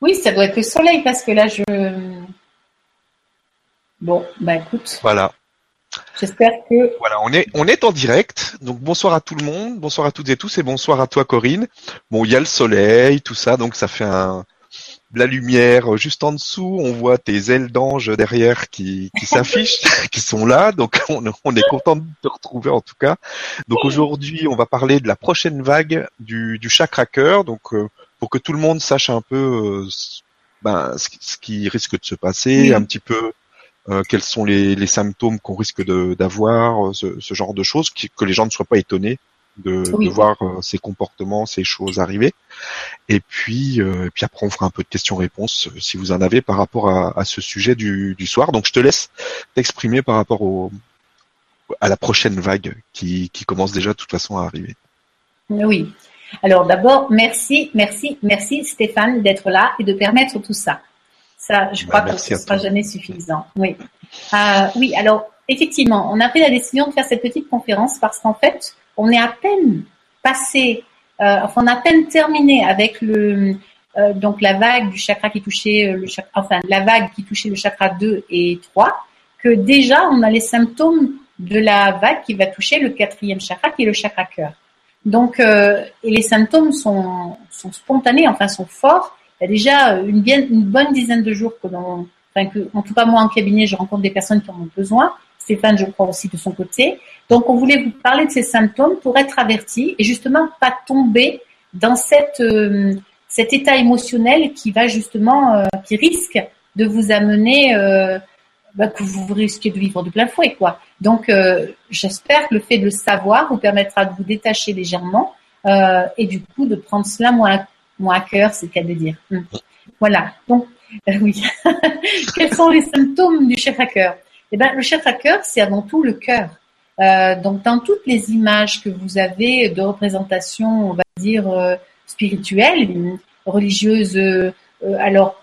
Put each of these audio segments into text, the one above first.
Oui, ça doit être le soleil parce que là, je. Bon, bah écoute. Voilà. J'espère que. Voilà, on est, on est en direct. Donc bonsoir à tout le monde, bonsoir à toutes et tous et bonsoir à toi Corinne. Bon, il y a le soleil, tout ça, donc ça fait un, la lumière juste en dessous. On voit tes ailes d'ange derrière qui, qui s'affichent, qui sont là. Donc on, on est content de te retrouver en tout cas. Donc aujourd'hui, on va parler de la prochaine vague du, du chakra cœur. Donc euh, pour que tout le monde sache un peu euh, ben, ce, ce, qui risque de se passer, Oui. un petit peu euh, quels sont les, les symptômes qu'on risque d'avoir, euh, ce, ce genre de choses, qui- que les gens ne soient pas étonnés de, Oui. de voir euh, ces comportements, ces choses arriver. Et puis, euh, et puis après, on fera un peu de questions-réponses si vous en avez par rapport à, à ce sujet du, du soir. Donc, je te laisse t'exprimer par rapport au, à la prochaine vague qui, qui commence déjà de toute façon à arriver. Oui. Alors d'abord, merci, merci, merci Stéphane d'être là et de permettre tout ça. Ça, je Bah, crois que merci ce à sera toi. jamais suffisant. Oui. Euh, oui, alors effectivement, on a pris la décision de faire cette petite conférence parce qu'en fait, on est à peine passé, euh, enfin, on a à peine terminé avec le euh, donc la vague du chakra qui touchait le chakra, enfin la vague qui touchait le chakra 2 et 3, que déjà on a les symptômes de la vague qui va toucher le quatrième chakra qui est le chakra cœur. Donc, euh, et les symptômes sont, sont spontanés, enfin sont forts. Il y a déjà une, bien, une bonne dizaine de jours que enfin que, en tout cas moi en cabinet, je rencontre des personnes qui en ont besoin. Stéphane, je crois aussi de son côté. Donc, on voulait vous parler de ces symptômes pour être averti et justement pas tomber dans cette, euh, cet état émotionnel qui va justement, euh, qui risque de vous amener, euh, bah, que vous risquez de vivre de plein fouet, quoi. Donc, euh, j'espère que le fait de le savoir vous permettra de vous détacher légèrement euh, et du coup de prendre cela moins, moins à cœur, c'est le cas de dire. Hum. Voilà. Donc, euh, oui. Quels sont les symptômes du chakra cœur? Eh ben, le chakra cœur, c'est avant tout le cœur. Euh, donc, dans toutes les images que vous avez de représentation, on va dire euh, spirituelle, religieuse, alors,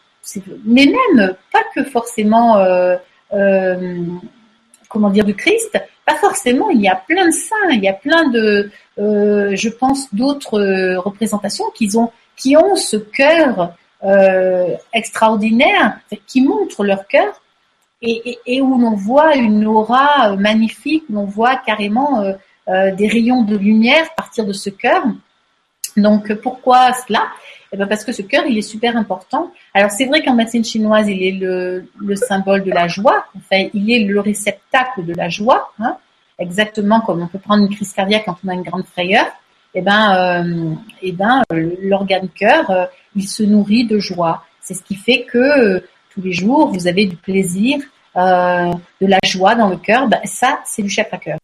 mais même pas que forcément. Euh, euh, comment dire, du Christ, pas forcément, il y a plein de saints, il y a plein de, euh, je pense, d'autres euh, représentations qui ont, ce cœur extraordinaire, qui montrent leur cœur et, où l'on voit une aura magnifique, où l'on voit carrément des rayons de lumière partir de ce cœur. Donc pourquoi cela? Eh ben parce que ce cœur, il est super important. Alors c'est vrai qu'en médecine chinoise, il est le, le, symbole de la joie. Enfin, il est le réceptacle de la joie. Hein, exactement comme on peut prendre une crise cardiaque quand on a une grande frayeur. Eh ben, euh, eh ben, l'organe cœur, euh, il se nourrit de joie. C'est ce qui fait que euh, tous les jours, vous avez du plaisir, euh, de la joie dans le cœur. Ben, ça, c'est du chakra cœur.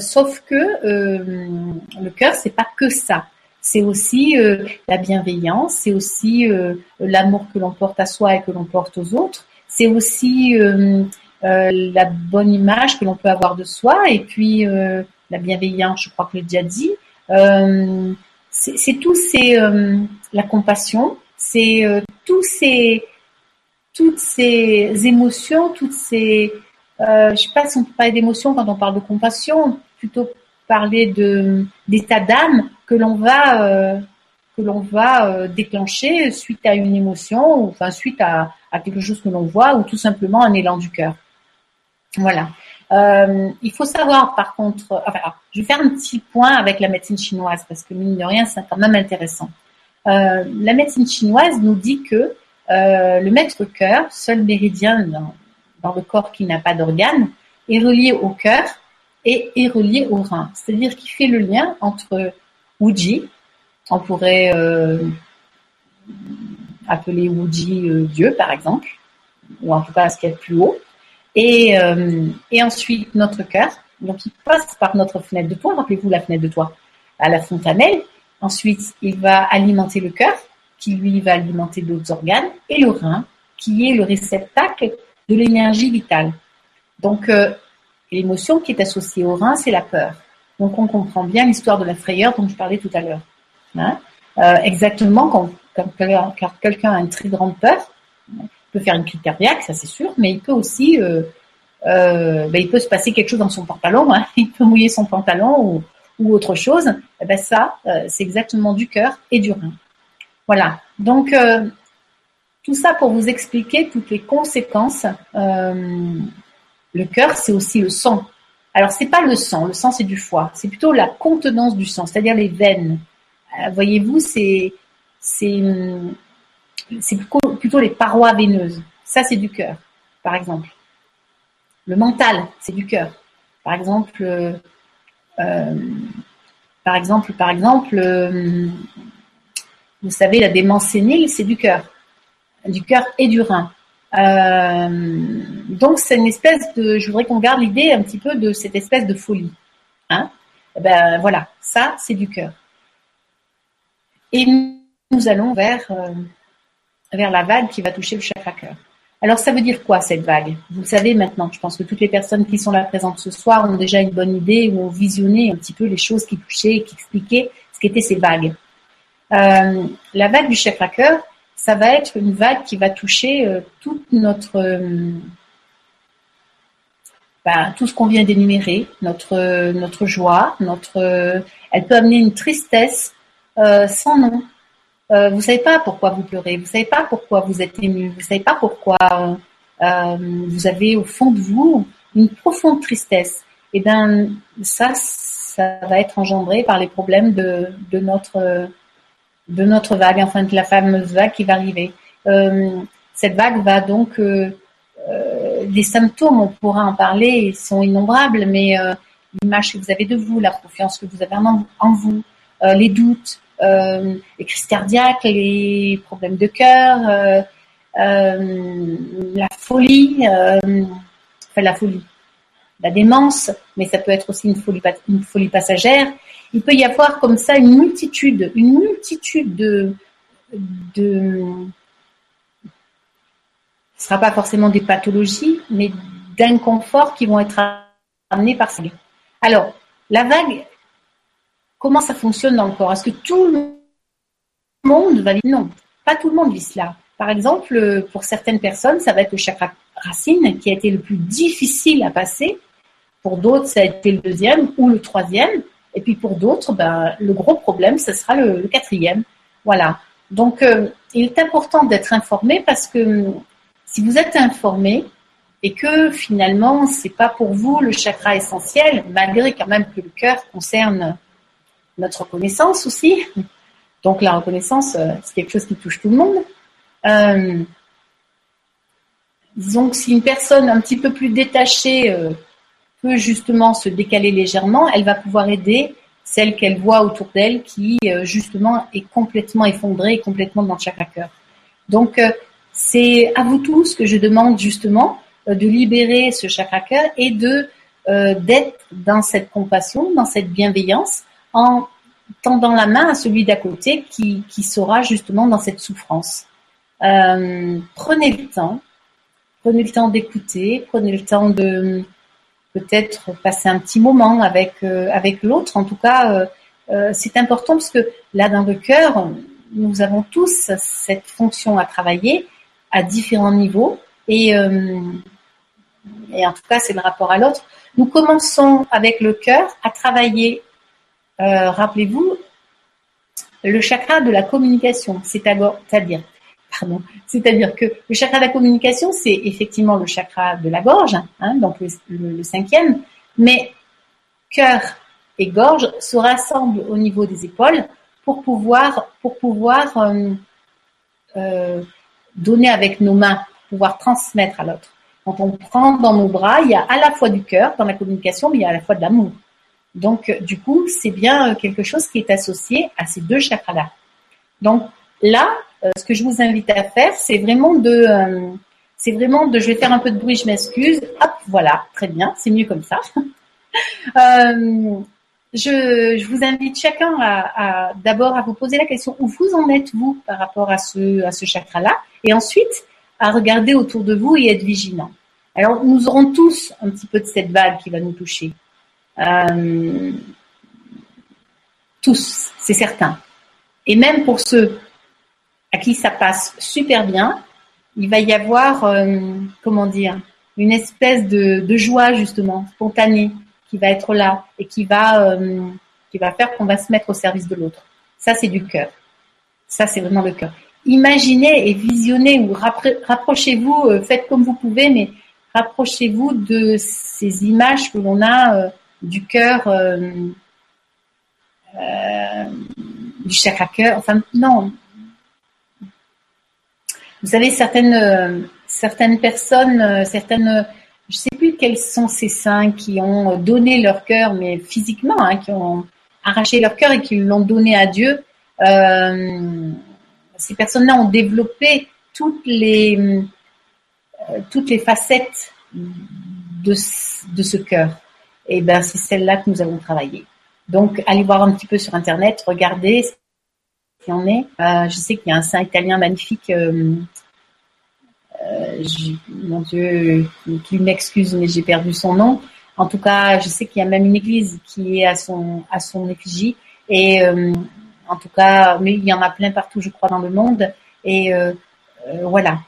Sauf que le cœur, c'est pas que ça c'est aussi euh, la bienveillance, c'est aussi euh, l'amour que l'on porte à soi et que l'on porte aux autres, c'est aussi euh, la bonne image que l'on peut avoir de soi et puis la bienveillance, je crois que je l'ai déjà dit. c'est tout ces la compassion, c'est tous ces toutes ces émotions, toutes ces je sais pas si on peut parler d'émotions quand on parle de compassion, plutôt parler de d'état d'âme que l'on va euh, que l'on va euh, déclencher suite à une émotion ou enfin suite à, quelque chose que l'on voit ou tout simplement un élan du cœur. Voilà. Euh, il faut savoir par contre, enfin, je vais faire un petit point avec la médecine chinoise parce que mine de rien c'est quand même intéressant. la médecine chinoise nous dit que le maître cœur, seul méridien dans, dans le corps qui n'a pas d'organes, est relié au cœur et est relié au rein. C'est-à-dire qu'il fait le lien entre Wuji, on pourrait euh, appeler Wuji euh, Dieu par exemple, ou en tout cas ce qu'il y a de plus haut, et, euh, et ensuite notre cœur, donc il passe par notre fenêtre de toit, rappelez-vous la fenêtre de toit, à la fontanelle, ensuite il va alimenter le cœur, qui lui va alimenter d'autres organes, et le rein, qui est le réceptacle de l'énergie vitale. Donc l'émotion qui est associée au rein, c'est la peur. Donc on comprend bien l'histoire de la frayeur dont je parlais tout à l'heure. Hein euh, exactement quand, quelqu'un a une très grande peur, il peut faire une crise cardiaque, ça c'est sûr, mais il peut aussi, euh, euh, ben, il peut se passer quelque chose dans son pantalon, hein, il peut mouiller son pantalon ou, autre chose. Et ben ça, c'est exactement du cœur et du rein. Voilà. Donc, tout ça pour vous expliquer toutes les conséquences. Euh, le cœur, c'est aussi le sang. Alors, c'est pas le sang. Le sang, c'est du foie. C'est plutôt la contenance du sang, c'est-à-dire les veines. Euh, voyez-vous, c'est plutôt les parois veineuses. Ça, c'est du cœur, par exemple. Le mental, c'est du cœur. Par exemple, euh, par exemple, par exemple, euh, vous savez, la démence sénile, c'est du cœur, du cœur et du rein. Euh, donc c'est une espèce de, je voudrais qu'on garde l'idée un petit peu de cette espèce de folie. Hein eh ben voilà, ça c'est du cœur. Et nous allons vers vers la vague qui va toucher le chakra cœur. Alors ça veut dire quoi cette vague? Vous le savez maintenant. Je pense que toutes les personnes qui sont là présentes ce soir ont déjà une bonne idée ou ont visionné un petit peu les choses qui touchaient, qui expliquaient ce qu'étaient ces vagues. Euh, la vague du chakra cœur, ça va être une vague qui va toucher euh, toute notre euh, ben, tout ce qu'on vient d'énumérer, notre notre joie, notre elle peut amener une tristesse sans nom, euh, vous savez pas pourquoi vous pleurez, vous savez pas pourquoi vous êtes ému, vous savez pas pourquoi euh, vous avez au fond de vous une profonde tristesse. Et eh bien ça, ça va être engendré par les problèmes de, de notre de notre vague, enfin de la fameuse vague qui va arriver. Euh, cette vague va donc euh, euh, les symptômes, on pourra en parler, ils sont innombrables, mais l'image que vous avez de vous, la confiance que vous avez en, vous, les doutes, euh, les crises cardiaques, les problèmes de cœur, euh, euh, la folie, enfin la folie, la démence, mais ça peut être aussi une une folie passagère. Il peut y avoir comme ça une multitude, une multitude de, de ce sera pas forcément des pathologies, mais d'inconfort qui vont être amenés par ça. Alors, la vague, Comment ça fonctionne dans le corps? Est-ce que tout le monde va vivre? Non, pas tout le monde vit cela. Par exemple, pour certaines personnes, ça va être le chakra racine qui a été le plus difficile à passer. Pour d'autres, ça a été le deuxième ou le troisième. Et puis pour d'autres, ben, le gros problème, ce sera le, quatrième. Voilà. Donc, euh, il est important d'être informé parce que si vous êtes informé et que finalement, c'est pas pour vous le chakra essentiel, malgré quand même que le cœur concerne notre reconnaissance aussi. Donc la reconnaissance, euh, c'est quelque chose qui touche tout le monde. Euh, disons que si une personne un petit peu plus détachée justement se décaler légèrement, elle va pouvoir aider celle qu'elle voit autour d'elle qui justement est complètement effondrée et complètement dans le chakra cœur. Donc c'est à vous tous que je demande justement de libérer ce chakra cœur et de d'être dans cette compassion, dans cette bienveillance en tendant la main à celui d'à côté qui, qui sera justement dans cette souffrance. Euh, prenez le temps, prenez le temps d'écouter, prenez le temps de peut-être passer un petit moment avec euh, avec l'autre. En tout cas, euh, c'est important parce que là dans le cœur, nous avons tous cette fonction à travailler à différents niveaux et en tout cas c'est le rapport à l'autre. Nous commençons avec le cœur à travailler euh, rappelez-vous, le chakra de la communication, c'est-à-dire, c'est-à-dire que le chakra de la communication, c'est effectivement le chakra de la gorge, hein, donc le, cinquième, mais cœur et gorge se rassemblent au niveau des épaules pour pouvoir, pour pouvoir euh, euh, donner avec nos mains, pouvoir transmettre à l'autre. Quand on prend dans nos bras, il y a à la fois du cœur dans la communication, mais il y a à la fois de l'amour. Donc, du coup, c'est bien euh, quelque chose qui est associé à ces deux chakras-là. Donc, là, euh, ce que je vous invite à faire, c'est vraiment de, euh, c'est vraiment de, je vais faire un peu de bruit, je m'excuse. Hop, voilà, très bien, c'est mieux comme ça. je, je, vous invite chacun à, d'abord à vous poser la question où vous en êtes vous par rapport à ce, à ce chakra-là, et ensuite à regarder autour de vous et être vigilant. Alors, nous aurons tous un petit peu de cette vague qui va nous toucher. Euh, tous, c'est certain. Et même pour ceux à qui ça passe super bien, il va y avoir, euh, comment dire, une espèce de, joie justement spontanée qui va être là et qui va, euh, qui va faire qu'on va se mettre au service de l'autre. Ça, c'est du cœur. Ça, c'est vraiment le cœur. imaginez et visionnez ou rapprochez-vous, faites comme vous pouvez, mais rapprochez-vous de ces images que l'on a du cœur, du chakra cœur. Enfin, non. Vous savez, certaines, certaines personnes, certaines je sais plus quels sont ces saints qui ont donné leur cœur, mais physiquement, hein, qui ont arraché leur cœur et qui l'ont donné à Dieu. Euh, ces personnes-là ont développé toutes les euh, toutes les facettes de, de ce cœur. Et ben c'est celle-là que nous avons travaillé. Donc allez voir un petit peu sur internet, regardez en est. Euh, je sais qu'il y a un saint italien magnifique. Euh, euh, mon Dieu, qu'il m'excuse, mais j'ai perdu son nom. En tout cas, je sais qu'il y a même une église qui est à son à son effigie. Et euh, en tout cas, mais il y en a plein partout, je crois, dans le monde. Et euh, voilà,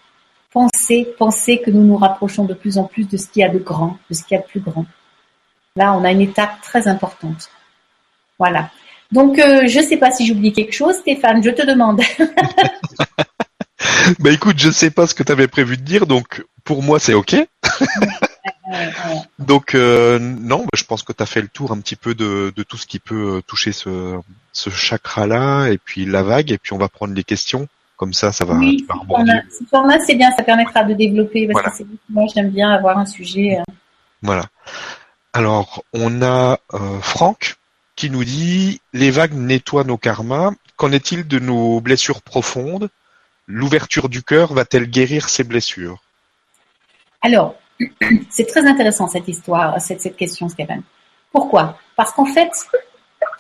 pensez, pensez que nous nous rapprochons de plus en plus de ce qu'il y a de grand, de ce qu'il y a de plus grand. Là, on a une étape très importante. Voilà. Donc, je ne sais pas si j'oublie quelque chose, Stéphane, je te demande. bah écoute, je sais pas ce que tu avais prévu de dire, donc pour moi c'est ok. donc euh, non, bah, je pense que tu as fait le tour un petit peu de, de tout ce qui peut euh, toucher ce, ce chakra-là, et puis la vague, et puis on va prendre les questions. Comme ça, ça va. Oui, ce format, c'est bien, ça permettra de développer. Parce que moi, j'aime bien avoir un sujet. Euh. Voilà. Alors, on a euh, Franck qui nous dit les vagues nettoient nos karmas. Qu'en est-il de nos blessures profondes? L'ouverture du cœur va-t-elle guérir ces blessures? Alors, c'est très intéressant cette histoire, cette, question, Stéphane. Pourquoi? Parce qu'en fait,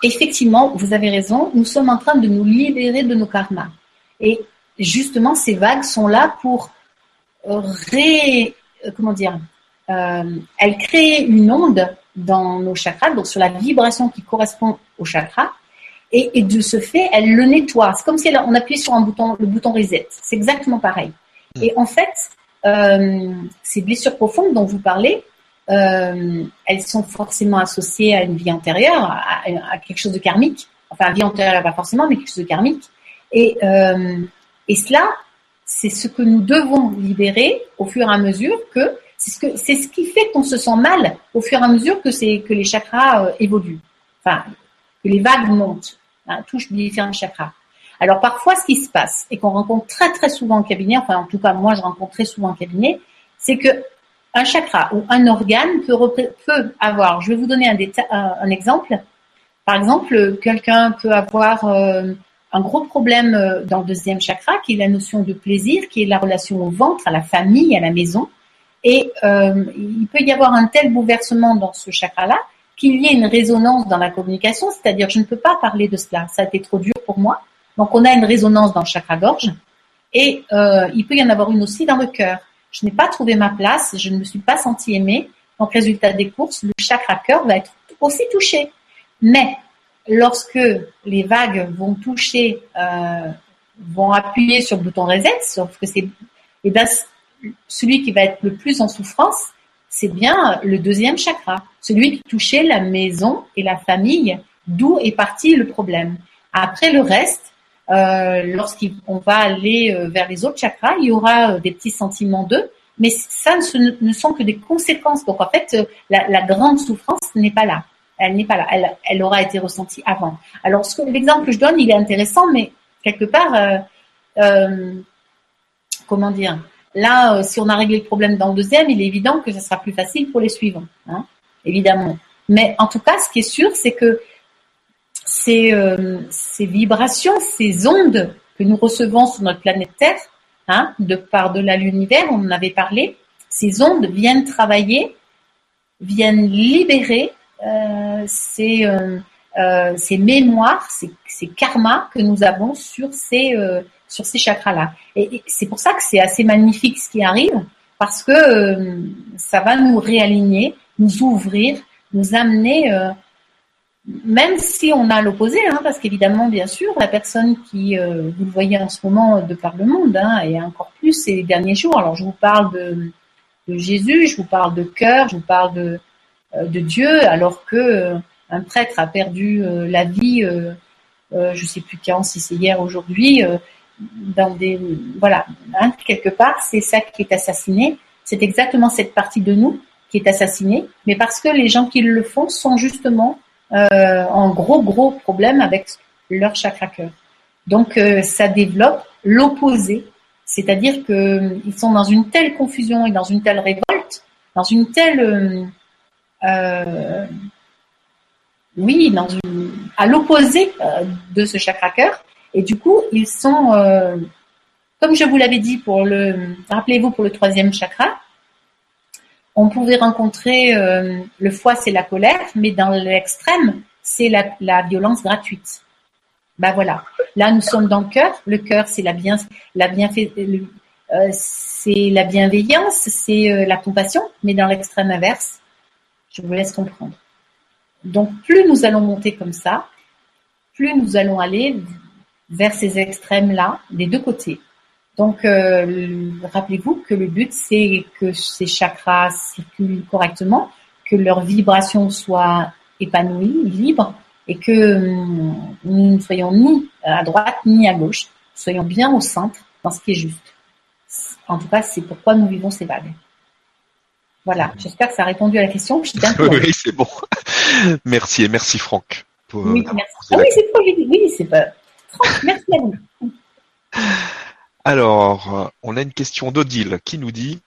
effectivement, vous avez raison, nous sommes en train de nous libérer de nos karmas. Et justement, ces vagues sont là pour ré, comment dire, euh, elles créent une onde dans nos chakras, donc sur la vibration qui correspond au chakra, et, de ce fait, elle le nettoie. C'est comme si on appuyait sur un bouton, le bouton reset. C'est exactement pareil. Mm. Et en fait, euh, ces blessures profondes dont vous parlez, euh, elles sont forcément associées à une vie antérieure, à, quelque chose de karmique. Enfin, vie antérieure, pas forcément, mais quelque chose de karmique. Et, euh, et cela, c'est ce que nous devons libérer au fur et à mesure que c'est ce que c'est ce qui fait qu'on se sent mal au fur et à mesure que c'est que les chakras évoluent. Enfin, les vagues montent, hein, touchent différents chakras. Alors parfois, ce qui se passe et qu'on rencontre très très souvent en cabinet, enfin en tout cas moi je rencontre très souvent en cabinet, c'est que un chakra ou un organe peut, avoir. Je vais vous donner un, un exemple. Par exemple, quelqu'un peut avoir euh, un gros problème euh, dans le deuxième chakra, qui est la notion de plaisir, qui est la relation au ventre, à la famille, à la maison. Et euh, il peut y avoir un tel bouleversement dans ce chakra-là qu'il y ait une résonance dans la communication, c'est-à-dire je ne peux pas parler de cela, ça a été trop dur pour moi. Donc on a une résonance dans le chakra-gorge et euh, il peut y en avoir une aussi dans le cœur. Je n'ai pas trouvé ma place, je ne me suis pas sentie aimée. Donc résultat des courses, le chakra-cœur va être aussi touché. Mais lorsque les vagues vont toucher, euh, vont appuyer sur le bouton reset, sauf que c'est eh ben, celui qui va être le plus en souffrance, c'est bien le deuxième chakra, celui qui touchait la maison et la famille, d'où est parti le problème. Après le reste, euh, lorsqu'on va aller euh, vers les autres chakras, il y aura euh, des petits sentiments d'eux, mais ça ne, sont que des conséquences. Donc en fait, la, grande souffrance n'est pas là. Elle n'est pas là. Elle, aura été ressentie avant. Alors l'exemple que je donne, il est intéressant, mais quelque part, comment dire Là, euh, si on a réglé le problème dans le deuxième, il est évident que ce sera plus facile pour les suivants, hein, évidemment. Mais en tout cas, ce qui est sûr, c'est que ces, euh, vibrations, ces ondes que nous recevons sur notre planète Terre, hein, de par de l'univers, on en avait parlé, ces ondes viennent travailler, viennent libérer euh, ces, mémoires, ces karmas que nous avons sur ces sur ces chakras-là. Et, c'est pour ça que c'est assez magnifique ce qui arrive, parce que euh, ça va nous réaligner, nous ouvrir, nous amener, euh, même si on a l'opposé, hein, parce qu'évidemment, bien sûr, la personne qui, euh, vous le voyez en ce moment de par le monde, hein, et encore plus ces derniers jours, alors je vous parle de, Jésus, je vous parle de cœur, je vous parle de, Dieu, alors que un prêtre a perdu la vie, je sais plus quand, si c'est hier, aujourd'hui, dans des voilà hein, quelque part c'est ça qui est assassiné. C'est exactement cette partie de nous qui est assassinée. Mais parce que les gens qui le font sont justement euh, en gros gros problème avec leur chakra cœur. Donc euh, ça développe l'opposé. C'est-à-dire que euh, ils sont dans une telle confusion et dans une telle révolte dans une telle euh, oui dans une à l'opposé de ce chakra cœur et du coup, ils sont, euh, comme je vous l'avais dit pour le, rappelez-vous pour le troisième chakra, on pouvait rencontrer euh, le foie, c'est la colère, mais dans l'extrême, c'est la, violence gratuite. Ben voilà. Là, nous sommes dans le cœur. Le cœur, c'est la bien, la euh, c'est la bienveillance, c'est la compassion, mais dans l'extrême inverse, je vous laisse comprendre. Donc, plus nous allons monter comme ça, plus nous allons aller vers ces extrêmes-là, des deux côtés. Donc, euh, rappelez-vous que le but, c'est que ces chakras circulent correctement, que leur vibration soit épanouie, libre, et que euh, nous ne soyons ni à droite ni à gauche, soyons bien au centre dans ce qui est juste. En tout cas, c'est pourquoi nous vivons ces vagues. Voilà, j'espère que ça a répondu à la question. oui, c'est bon. Merci et merci Franck. oui, merci. Ah oui, c'est oui, c'est pas. Merci à vous. Alors, on a une question d'Odile qui nous dit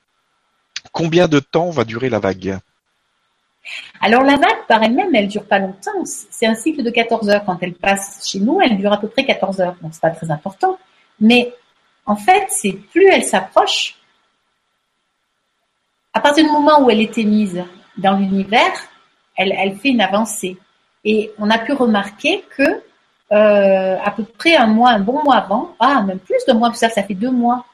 Combien de temps va durer la vague? Alors la vague par elle-même, elle dure pas longtemps. C'est un cycle de 14 heures. Quand elle passe chez nous, elle dure à peu près 14 heures. Donc c'est pas très important. Mais en fait, c'est plus elle s'approche, à partir du moment où elle est émise dans l'univers, elle, elle fait une avancée. Et on a pu remarquer que euh, à peu près un mois, un bon mois avant, ah même plus de mois, ça, ça fait deux mois.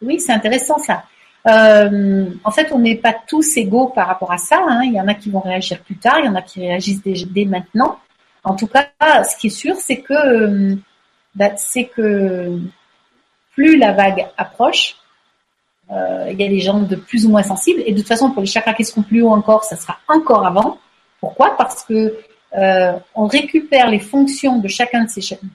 Oui, c'est intéressant ça. Euh, en fait, on n'est pas tous égaux par rapport à ça. Hein. Il y en a qui vont réagir plus tard, il y en a qui réagissent dès, maintenant. En tout cas, ce qui est sûr, c'est que euh, bah, c'est que plus la vague approche, il y a des gens de plus ou moins sensibles. Et de toute façon, pour les chakras qui seront plus haut encore, ça sera encore avant. Pourquoi? Parce que euh, on récupère les fonctions de chacun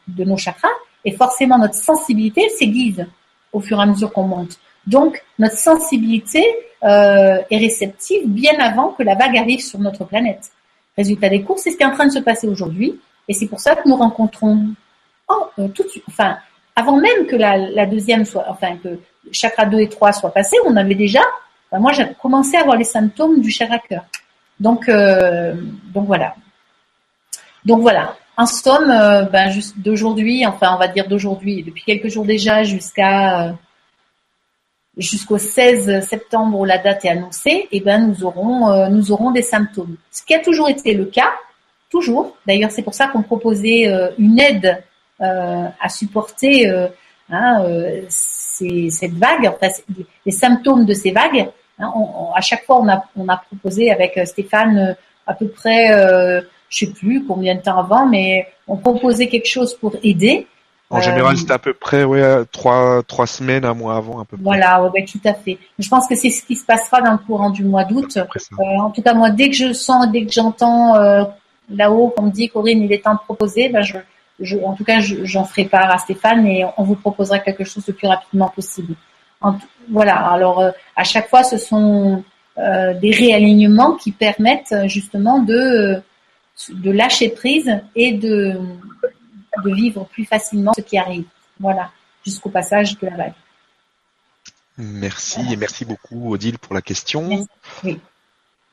de, nos chakras et forcément notre sensibilité s'aiguise au fur et à mesure qu'on monte. Donc notre sensibilité euh, est réceptive bien avant que la vague arrive sur notre planète. Résultat des cours, c'est ce qui est en train de se passer aujourd'hui et c'est pour ça que nous rencontrons euh, tout enfin avant même que la, deuxième soit, enfin que chakra 2 et 3 soient passés, on avait déjà, moi j'ai commencé à avoir les symptômes du chakra cœur. Donc, donc voilà. Donc voilà, en somme, euh, ben, juste d'aujourd'hui, enfin on va dire d'aujourd'hui, depuis quelques jours déjà jusqu'à euh, jusqu'au 16 septembre où la date est annoncée, et eh ben nous aurons euh, nous aurons des symptômes. Ce qui a toujours été le cas, toujours. D'ailleurs, c'est pour ça qu'on proposait une aide à supporter hein, cette vague, enfin, les symptômes de ces vagues. Hein, à chaque fois, on a on a proposé avec Stéphane à peu près je sais plus combien de temps avant, mais on proposait quelque chose pour aider. En général, euh, c'était à peu près ouais, trois, trois semaines, un mois avant, à peu près. Voilà, ouais, tout à fait. Je pense que c'est ce qui se passera dans le courant du mois d'août. Euh, en tout cas, moi, dès que je sens, dès que j'entends euh, là-haut qu'on me dit, Corinne, il est temps de proposer, ben je, je, en tout cas, j'en ferai part à Stéphane et on vous proposera quelque chose le plus rapidement possible. voilà, alors à chaque fois, ce sont des réalignements qui permettent justement de de lâcher prise et de, de vivre plus facilement ce qui arrive. Voilà, jusqu'au passage de la vague. Merci et merci beaucoup Odile pour la question.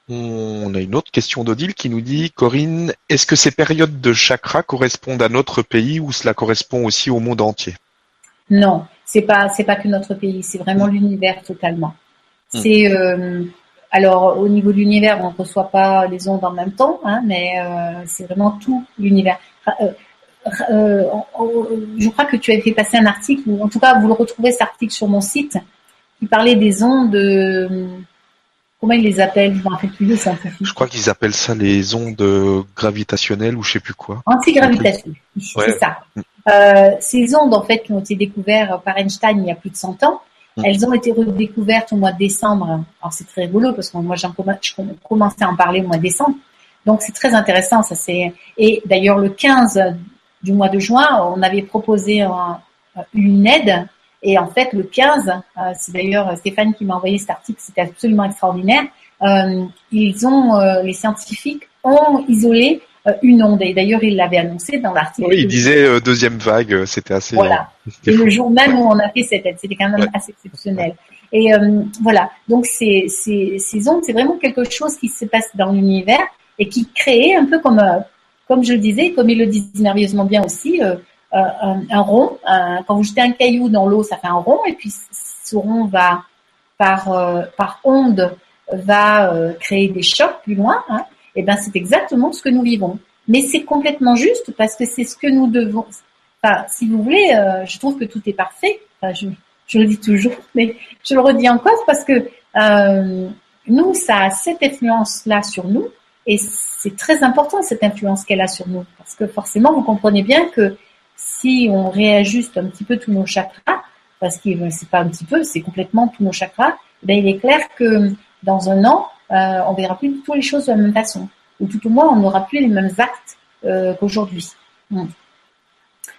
On a une autre question d'Odile qui nous dit Corinne, est-ce que ces périodes de chakra correspondent à notre pays ou cela correspond aussi au monde entier? Non, c'est pas c'est pas que notre pays, c'est vraiment l'univers totalement. Hmm. C'est euh, alors, au niveau de l'univers, on ne reçoit pas les ondes en même temps, hein, mais euh, c'est vraiment tout l'univers. Euh, euh, je crois que tu avais fait passer un article, ou en tout cas, vous le retrouvez cet article sur mon site, qui parlait des ondes. comment ils les appellent? Je rappelle plus. Je crois qu'ils appellent ça les ondes gravitationnelles ou je sais plus quoi. Antigravitationnelles, c'est ça. Mm. ces ondes, en fait, qui ont été découvertes par Einstein il y a plus de 100 ans. Elles ont été redécouvertes au mois de décembre. Alors c'est très rigolo parce que moi j'ai commencé à en parler au mois de décembre. Donc c'est très intéressant. Ça c'est et d'ailleurs le 15 du mois de juin, on avait proposé une aide. Et en fait, le 15, c'est d'ailleurs Stéphane qui m'a envoyé cet article, c'était absolument extraordinaire. ils ont, les scientifiques ont isolé une onde. Et d'ailleurs, il l'avait annoncé dans l'article. Oui, il disait deuxième vague, c'était assez. Voilà. et le jour même où on a fait cette aide, c'était quand même assez exceptionnel. Et euh, voilà, donc ces, ces, ces ondes, c'est vraiment quelque chose qui se passe dans l'univers et qui crée un peu comme, euh, comme je le disais, comme il le dit merveilleusement bien aussi, euh, un, un, rond. quand vous jetez un caillou dans l'eau, ça fait un rond, et puis ce rond va par par onde va créer des chocs plus loin. Hein, et ben c'est exactement ce que nous vivons. Mais c'est complètement juste parce que c'est ce que nous devons. Enfin, si vous voulez, je trouve que tout est parfait. Enfin, je, je le dis toujours, mais je le redis encore parce que euh, nous, ça a cette influence-là sur nous, et c'est très important cette influence qu'elle a sur nous, parce que forcément, vous comprenez bien que si on réajuste un petit peu tous nos chakras, parce que c'est pas un petit peu, c'est complètement tous nos chakras, ben il est clair que dans un an, euh, on verra plus du tout les choses de la même façon, ou tout au moins, on n'aura plus les mêmes actes euh, qu'aujourd'hui. Hmm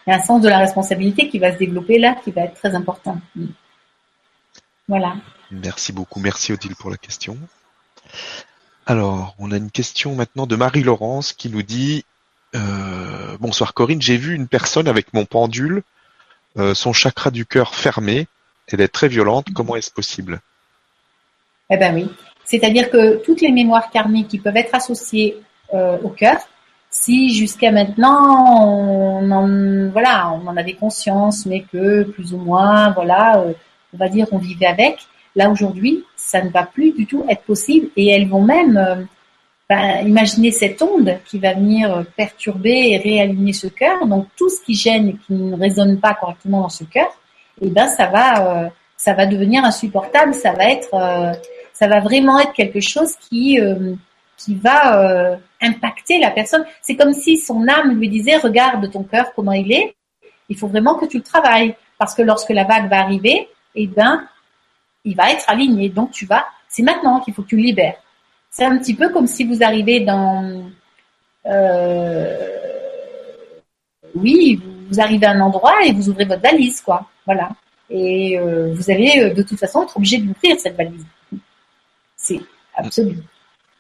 il y a un sens de la responsabilité qui va se développer là, qui va être très important. Voilà. Merci beaucoup. Merci Odile pour la question. Alors, on a une question maintenant de Marie-Laurence qui nous dit euh, Bonsoir Corinne, j'ai vu une personne avec mon pendule, euh, son chakra du cœur fermé. Elle est très violente. Comment est-ce possible? Eh ben oui. C'est-à-dire que toutes les mémoires karmiques qui peuvent être associées euh, au cœur si jusqu'à maintenant on en, voilà, on en avait conscience, mais que plus ou moins, voilà, euh, on va dire on vivait avec. Là aujourd'hui, ça ne va plus du tout être possible et elles vont même euh, ben, imaginer cette onde qui va venir perturber et réaligner ce cœur. Donc tout ce qui gêne et qui ne résonne pas correctement dans ce cœur, eh ben ça va, ça va devenir insupportable. Ça va être, ça va vraiment être quelque chose qui qui va euh, impacter la personne. C'est comme si son âme lui disait regarde ton cœur comment il est. Il faut vraiment que tu le travailles parce que lorsque la vague va arriver, eh ben il va être aligné. Donc tu vas, c'est maintenant qu'il faut que tu le libères. C'est un petit peu comme si vous arrivez dans, euh, oui, vous arrivez à un endroit et vous ouvrez votre valise, quoi. Voilà. Et euh, vous allez de toute façon être obligé d'ouvrir cette valise. C'est absolu.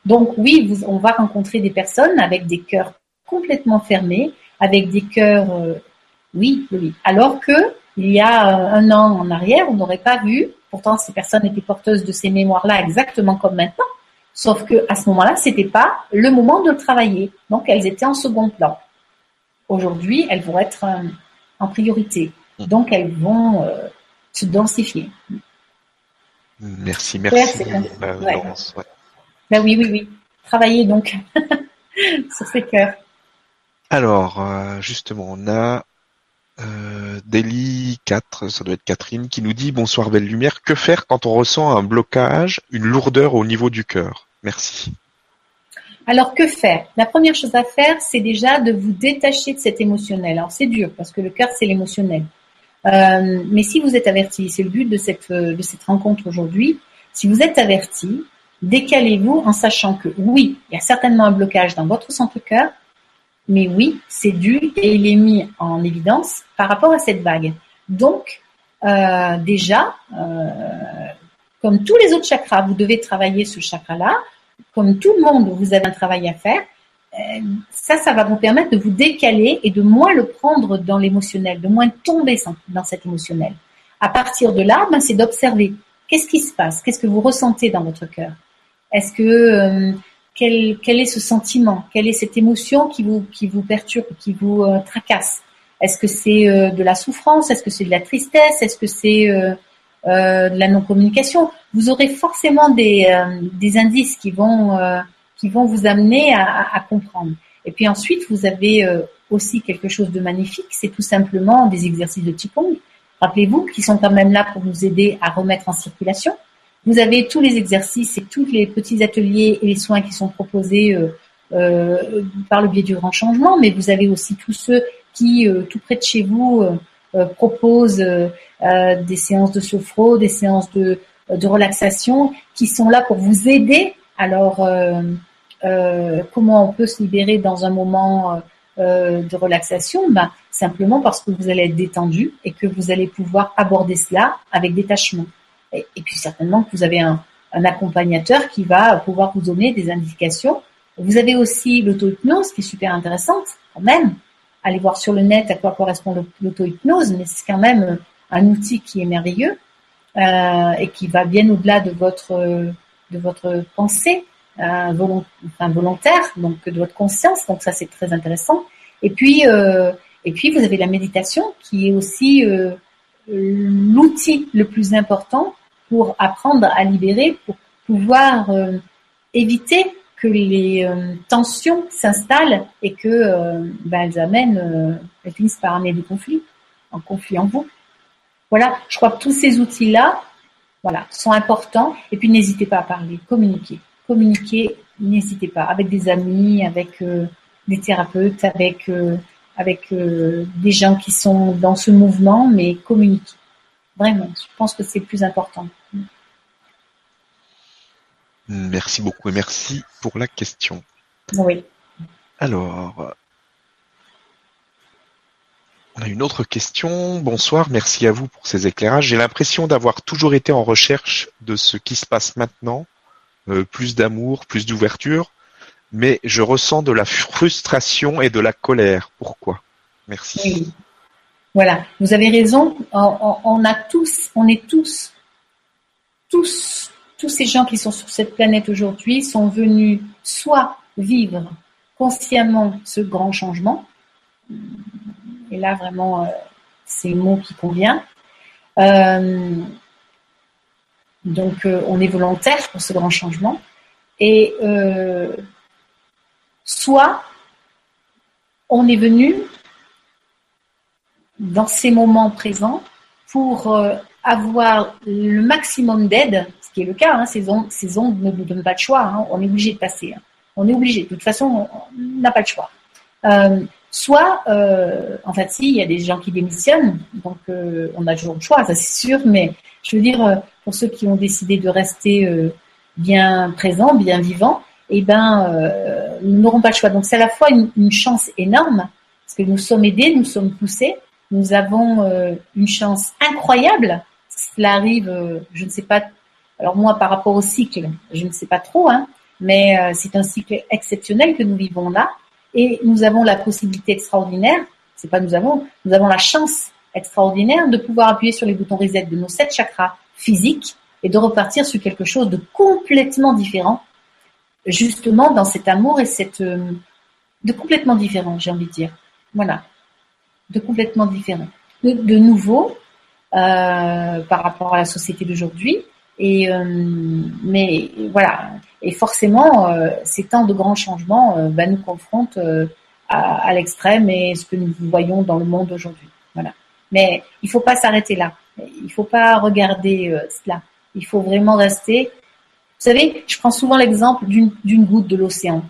Donc oui, on va rencontrer des personnes avec des cœurs complètement fermés, avec des cœurs, euh, oui, oui. Alors que il y a euh, un an en arrière, on n'aurait pas vu. Pourtant, ces personnes étaient porteuses de ces mémoires-là exactement comme maintenant. Sauf que à ce moment-là, c'était pas le moment de travailler. Donc, elles étaient en second plan. Aujourd'hui, elles vont être euh, en priorité. Donc, elles vont se densifier. Merci, merci. Ben oui, oui, oui. Travailler donc sur ces cœurs. Alors, euh, justement, on a euh, 4, ça doit être Catherine, qui nous dit Bonsoir Belle Lumière, que faire quand on ressent un blocage, une lourdeur au niveau du cœur? Merci. Alors, que faire? La première chose à faire, c'est déjà de vous détacher de cet émotionnel. Alors, c'est dur, parce que le cœur, c'est l'émotionnel. Euh, mais si vous êtes averti, c'est le but de cette, de cette rencontre aujourd'hui, si vous êtes averti, décalez-vous en sachant que oui, il y a certainement un blocage dans votre centre-cœur, mais oui, c'est dû et il est mis en évidence par rapport à cette vague. Donc, euh, déjà, euh, comme tous les autres chakras, vous devez travailler ce chakra-là. Comme tout le monde, vous avez un travail à faire. Ça, ça va vous permettre de vous décaler et de moins le prendre dans l'émotionnel, de moins tomber dans cet émotionnel. À partir de là, ben, c'est d'observer. Qu'est-ce qui se passe, qu'est-ce que vous ressentez dans votre cœur? Est-ce que euh, quel, est ce sentiment? Quelle est cette émotion qui vous qui vous perturbe, qui vous euh, tracasse? Est-ce que c'est euh, de la souffrance? Est-ce que c'est de la tristesse? Est-ce que c'est de la non-communication? Vous aurez forcément des indices qui vont qui vont vous amener à, à, comprendre. Et puis ensuite, vous avez aussi quelque chose de magnifique, c'est tout simplement des exercices de Qigong. Rappelez-vous, qui sont quand même là pour nous aider à remettre en circulation. Vous avez tous les exercices et tous les petits ateliers et les soins qui sont proposés euh, euh, par le biais du grand changement, mais vous avez aussi tous ceux qui, euh, tout près de chez vous, proposent des séances de sophro, des séances de, de relaxation, qui sont là pour vous aider. Alors, comment on peut se libérer dans un moment de relaxation? Bah, Simplement parce que vous allez être détendu et que vous allez pouvoir aborder cela avec détachement. Et, puis certainement que vous avez un, accompagnateur qui va pouvoir vous donner des indications. Vous avez aussi l'auto-hypnose qui est super intéressante quand même. Allez voir sur le net à quoi correspond l'auto-hypnose, mais c'est quand même un outil qui est merveilleux euh, et qui va bien au-delà de votre de votre pensée euh, volontaire, donc de votre conscience. Donc ça c'est très intéressant. Et puis euh, et puis vous avez la méditation qui est aussi euh, l'outil le plus important pour apprendre à libérer, pour pouvoir euh, éviter que les tensions s'installent et que ben, elles amènent, elles finissent par amener des conflits, en conflit en vous. Voilà, je crois que tous ces outils-là, voilà, sont importants. Et puis n'hésitez pas à parler, communiquer, communiquer, n'hésitez pas avec des amis, avec des thérapeutes, avec avec des gens qui sont dans ce mouvement, mais communiquer. Vraiment, je pense que c'est le plus important. Merci beaucoup et merci pour la question. Oui. Alors, on a une autre question. Bonsoir, merci à vous pour ces éclairages. J'ai l'impression d'avoir toujours été en recherche de ce qui se passe maintenant, euh, plus d'amour, plus d'ouverture, mais je ressens de la frustration et de la colère. Pourquoi? Merci. Voilà, vous avez raison. On, a tous, on est tous, tous, tous ces gens qui sont sur cette planète aujourd'hui sont venus soit vivre consciemment ce grand changement, et là vraiment euh, c'est le mot qui convient. Euh, donc euh, on est volontaire pour ce grand changement, et soit on est venu dans ces moments présents pour euh, avoir le maximum d'aide, ce qui est le cas, hein, ces, ondes, ne nous donnent pas de choix, hein, on est obligé de passer, hein. on est obligé, de toute façon on n'a pas de choix. Euh, soit, euh, en fait si, il y a des gens qui démissionnent, donc euh, on a toujours le choix, ça c'est sûr, mais je veux dire, euh, pour ceux qui ont décidé de rester bien présents, bien vivants, eh ben, nous n'aurons pas le choix. Donc c'est à la fois une, une chance énorme, parce que nous sommes aidés, nous sommes poussés, nous avons euh, une chance incroyable. Cela arrive, euh, je ne sais pas. Alors moi, par rapport au cycle, je ne sais pas trop, hein, mais euh, c'est un cycle exceptionnel que nous vivons là, et nous avons la possibilité extraordinaire. C'est pas nous avons, nous avons la chance extraordinaire de pouvoir appuyer sur les boutons reset de nos sept chakras physiques et de repartir sur quelque chose de complètement différent, justement dans cet amour et cette de complètement différent, j'ai envie de dire. Voilà de complètement différent, de, nouveau euh, par rapport à la société d'aujourd'hui. Et euh, mais voilà, et forcément, euh, ces temps de grands changements euh, bah, nous confrontent euh, à, l'extrême et ce que nous voyons dans le monde aujourd'hui. Voilà. Mais il faut pas s'arrêter là. Il faut pas regarder cela. Il faut vraiment rester. Vous savez, je prends souvent l'exemple d'une goutte de l'océan.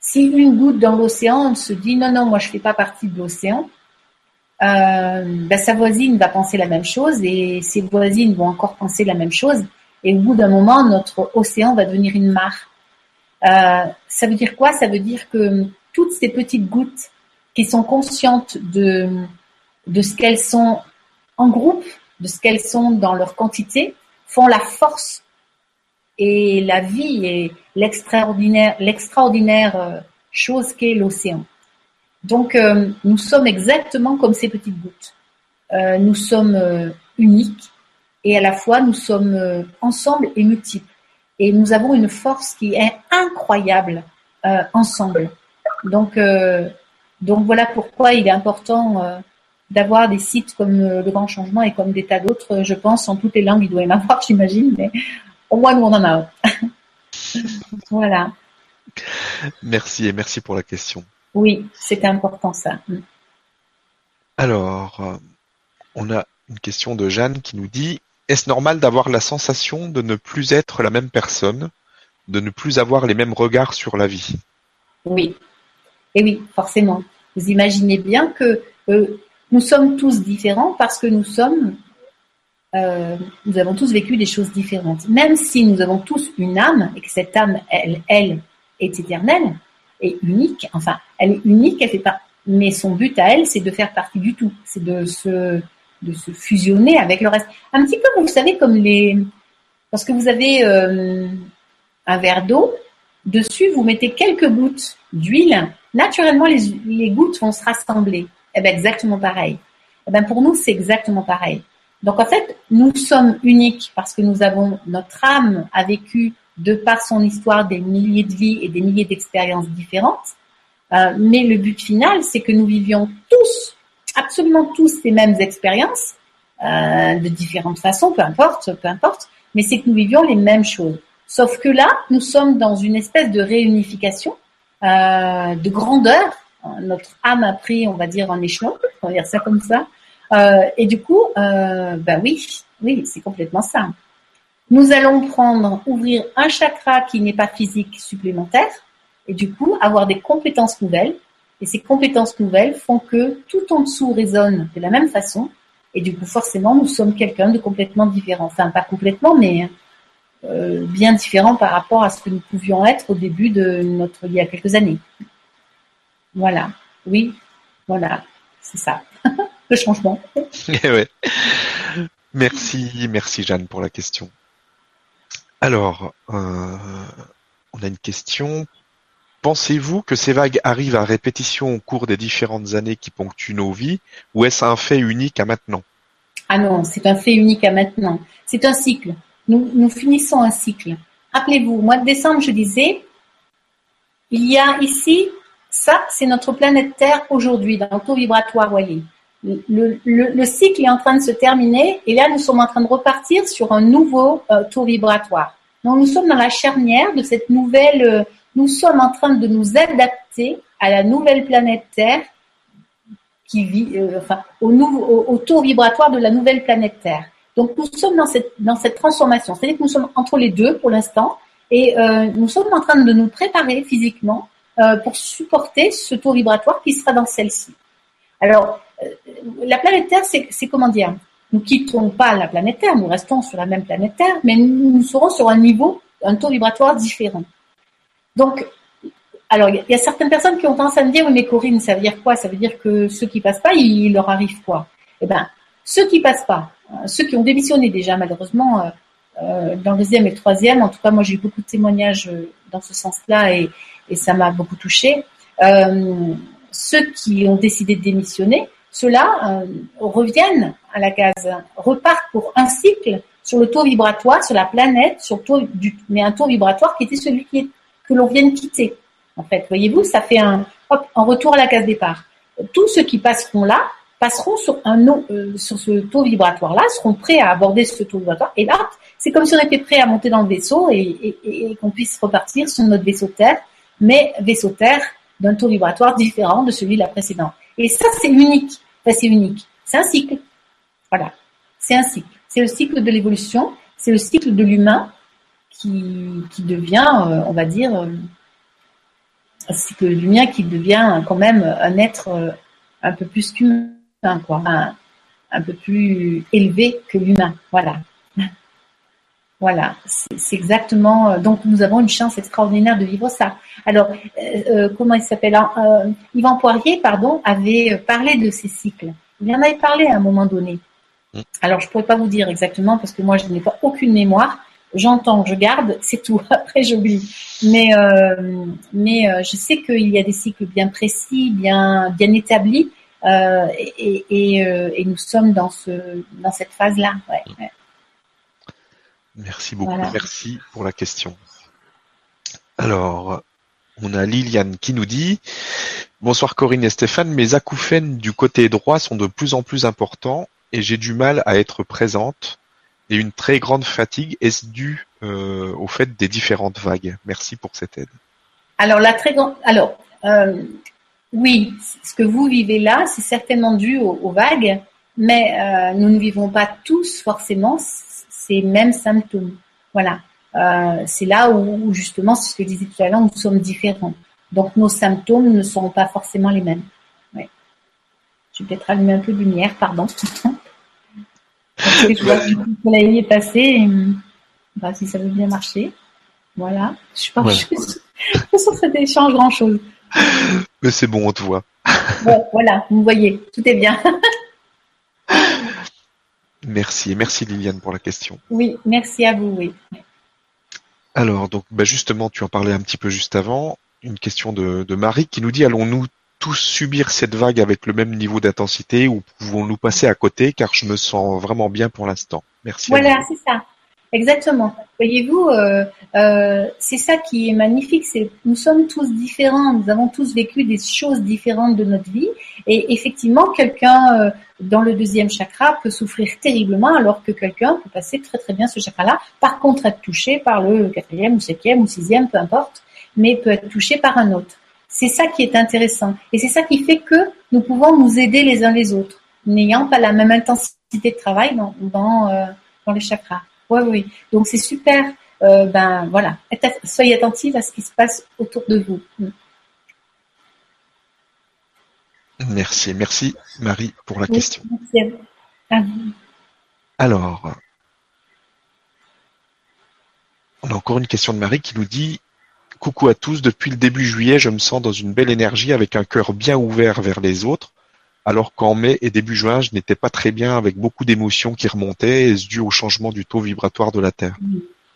Si une goutte dans l'océan se dit non non moi je fais pas partie de l'océan, euh, ben, sa voisine va penser la même chose et ses voisines vont encore penser la même chose. Et au bout d'un moment, notre océan va devenir une mare. Euh, ça veut dire quoi? Ça veut dire que toutes ces petites gouttes qui sont conscientes de, de ce qu'elles sont en groupe, de ce qu'elles sont dans leur quantité, font la force et la vie et l'extraordinaire, l'extraordinaire euh, chose qu'est l'océan. Donc, euh, nous sommes exactement comme ces petites gouttes. Euh, nous sommes uniques et à la fois nous sommes ensemble et multiples. Et nous avons une force qui est incroyable ensemble. Donc, donc voilà pourquoi il est important d'avoir des sites comme Le Grand Changement et comme des tas d'autres, je pense, en toutes les langues, il doit y en avoir, j'imagine, mais au moins nous on en a un. voilà. Merci et merci pour la question. Oui, c'est important ça. Mm. Alors, euh, on a une question de Jeanne qui nous dit Est-ce normal d'avoir la sensation de ne plus être la même personne, de ne plus avoir les mêmes regards sur la vie? Oui, et oui, forcément. Vous imaginez bien que euh, nous sommes tous différents parce que nous sommes, euh, nous avons tous vécu des choses différentes. Même si nous avons tous une âme et que cette âme, elle, elle est éternelle, est unique. Enfin, elle est unique, elle fait pas. Mais son but à elle, c'est de faire partie du tout. C'est de se, de se fusionner avec le reste. Un petit peu, vous savez, comme les, parce que vous avez euh, un verre d'eau, dessus vous mettez quelques gouttes d'huile. Naturellement, les, les gouttes vont se rassembler. Eh ben exactement pareil. Eh ben pour nous, c'est exactement pareil. Donc en fait, nous sommes uniques parce que nous avons notre âme a vécu de par son histoire des milliers de vies et des milliers d'expériences différentes. Euh, mais le but final, c'est que nous vivions tous, absolument tous, les mêmes expériences euh, de différentes façons, peu importe, peu importe. Mais c'est que nous vivions les mêmes choses. Sauf que là, nous sommes dans une espèce de réunification, euh, de grandeur. Notre âme a pris, on va dire, un échelon, on va dire ça comme ça. Euh, et du coup, euh, ben oui, oui, c'est complètement ça. Nous allons prendre, ouvrir un chakra qui n'est pas physique supplémentaire, et du coup avoir des compétences nouvelles. Et ces compétences nouvelles font que tout en dessous résonne de la même façon. Et du coup, forcément, nous sommes quelqu'un de complètement différent. Enfin, pas complètement, mais euh, bien différent par rapport à ce que nous pouvions être au début de notre il y a quelques années. Voilà. Oui, voilà, c'est ça. Le changement. ouais. Merci, merci Jeanne pour la question. Alors, euh, on a une question. Pensez-vous que ces vagues arrivent à répétition au cours des différentes années qui ponctuent nos vies, ou est-ce un fait unique à maintenant? Ah non, c'est un fait unique à maintenant. C'est un cycle. Nous, nous finissons un cycle. Rappelez-vous, au mois de décembre, je disais, il y a ici, ça, c'est notre planète Terre aujourd'hui, dans le taux vibratoire, voyez. Le, le, le, cycle est en train de se terminer et là, nous sommes en train de repartir sur un nouveau euh, tour vibratoire. Donc, nous sommes dans la charnière de cette nouvelle. Euh, nous sommes en train de nous adapter à la nouvelle planète Terre qui vit, euh, enfin, au, nouveau, au, tour vibratoire de la nouvelle planète Terre. Donc, nous sommes dans cette dans cette transformation. C'est-à-dire que nous sommes entre les deux pour l'instant et nous sommes en train de nous préparer physiquement pour supporter ce tour vibratoire qui sera dans celle-ci. Alors, euh, la planète Terre, c'est comment dire? Nous quittons pas la planète Terre, nous restons sur la même planète Terre, mais nous, serons sur un niveau, un taux vibratoire différent. Donc, alors, il y, a certaines personnes qui ont tendance à me dire, oui, mais Corinne, ça veut dire quoi? Ça veut dire que ceux qui passent pas, il, leur arrive quoi? Eh ben, ceux qui passent pas, euh, ceux qui ont démissionné déjà, malheureusement, euh, dans le deuxième et le troisième, en tout cas, moi, j'ai eu beaucoup de témoignages dans ce sens-là et, ça m'a beaucoup touché. ceux qui ont décidé de démissionner, ceux-là euh, reviennent à la case, repartent pour un cycle sur le taux vibratoire, sur la planète, sur taux du, mais un taux vibratoire qui était celui que l'on vient de quitter. En fait, voyez-vous, ça fait un, hop, retour à la case départ. Tous ceux qui passeront là passeront sur un euh, sur ce taux vibratoire-là, seront prêts à aborder ce taux vibratoire. Et là, c'est comme si on était prêt à monter dans le vaisseau et, et, et qu'on puisse repartir sur notre vaisseau Terre, mais vaisseau Terre d'un taux vibratoire différent de celui de la précédente. Et ça, c'est unique. c'est unique. C'est un cycle. Voilà. C'est un cycle. C'est le cycle de l'évolution. C'est le cycle de l'humain qui, qui devient, euh, on va dire, euh, un cycle de l'humain qui devient quand même un être euh, un peu plus qu'humain, quoi. Un, un peu plus élevé que l'humain. Voilà. Voilà, c'est exactement. Euh, donc nous avons une chance extraordinaire de vivre ça. Alors, euh, euh comment il s'appelle euh, Yvan Poirier, pardon, avait parlé de ces cycles. Il en avait parlé à un moment donné. Mm. Alors je pourrais pas vous dire exactement parce que moi je n'ai pas aucune mémoire. J'entends, je garde, c'est tout. Après j'oublie. Mais euh, mais je sais qu'il y a des cycles bien précis, bien bien établis, et, et, et, nous sommes dans ce dans cette phase là. Ouais, ouais. Merci beaucoup, merci pour la question. Alors, on a Liliane qui nous dit Bonsoir Corinne et Stéphane, mes acouphènes du côté droit sont de plus en plus importants et j'ai du mal à être présente et une très grande fatigue. Est-ce dû euh, au fait des différentes vagues? Merci pour cette aide. Alors, la très grande. Alors, euh, oui, ce que vous vivez là, c'est certainement dû aux, vagues, mais euh, nous ne vivons pas tous forcément ces mêmes symptômes. Voilà. Euh, c'est là où, justement, c'est ce que je disais tout à l'heure, nous sommes différents. Donc nos symptômes ne seront pas forcément les mêmes. Ouais. Je vais peut-être allumer un peu de lumière, pardon. Parce que je vois que le soleil est passé. Et, bah, si ça veut bien marcher. Voilà. Je suis pas sauf que ça ne change grand-chose. Mais c'est bon, on te voit. Bon, voilà, vous voyez, tout est bien. merci, merci Liliane pour la question. Oui, merci à vous, oui. Alors, donc, bah justement, tu en parlais un petit peu juste avant. Une question de, de Marie qui nous dit allons-nous tous subir cette vague avec le même niveau d'intensité ou pouvons-nous passer à côté? Car je me sens vraiment bien pour l'instant Merci. Voilà, c'est ça. Exactement. Voyez-vous, euh, euh, c'est ça qui est magnifique. C'est nous sommes tous différents. Nous avons tous vécu des choses différentes de notre vie. Et effectivement, quelqu'un euh, dans le deuxième chakra peut souffrir terriblement, alors que quelqu'un peut passer très très bien ce chakra-là. Par contre, être touché par le quatrième ou septième ou sixième, peu importe, mais peut être touché par un autre. C'est ça qui est intéressant. Et c'est ça qui fait que nous pouvons nous aider les uns les autres, n'ayant pas la même intensité de travail dans, dans, euh, dans les chakras. Oui, oui. Donc c'est super. Euh, ben voilà, soyez attentifs à ce qui se passe autour de vous. Mm. Merci, merci Marie pour la question. Merci à vous. Alors, on a encore une question de Marie qui nous dit Coucou à tous, depuis le début juillet, je me sens dans une belle énergie avec un cœur bien ouvert vers les autres alors qu'en mai et début juin, je n'étais pas très bien avec beaucoup d'émotions qui remontaient, et dû au changement du taux vibratoire de la Terre?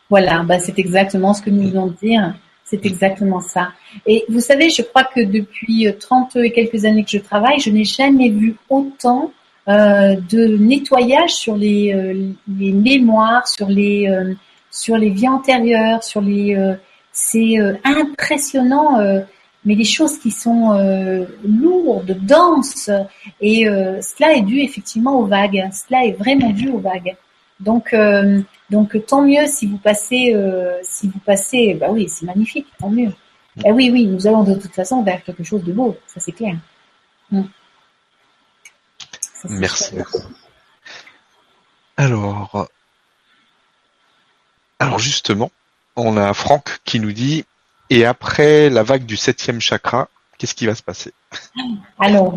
Voilà, bah c'est exactement ce que nous voulons dire. C'est exactement ça. Et vous savez, je crois que depuis 30 et quelques années que je travaille, je n'ai jamais vu autant euh, de nettoyage sur les, euh, les mémoires, sur les, euh, sur les vies antérieures, sur les... c'est impressionnant mais des choses qui sont euh, lourdes, denses, et euh, cela est dû effectivement aux vagues. Cela est vraiment dû aux vagues. Donc, euh, donc tant mieux si vous passez, si vous passez, bah oui, c'est magnifique, tant mieux. Eh oui, oui, nous allons de toute façon vers quelque chose de beau, ça c'est clair. Hmm. Merci. Alors, alors justement, on a Franck qui nous dit et après la vague du septième chakra, qu'est-ce qui va se passer? Alors.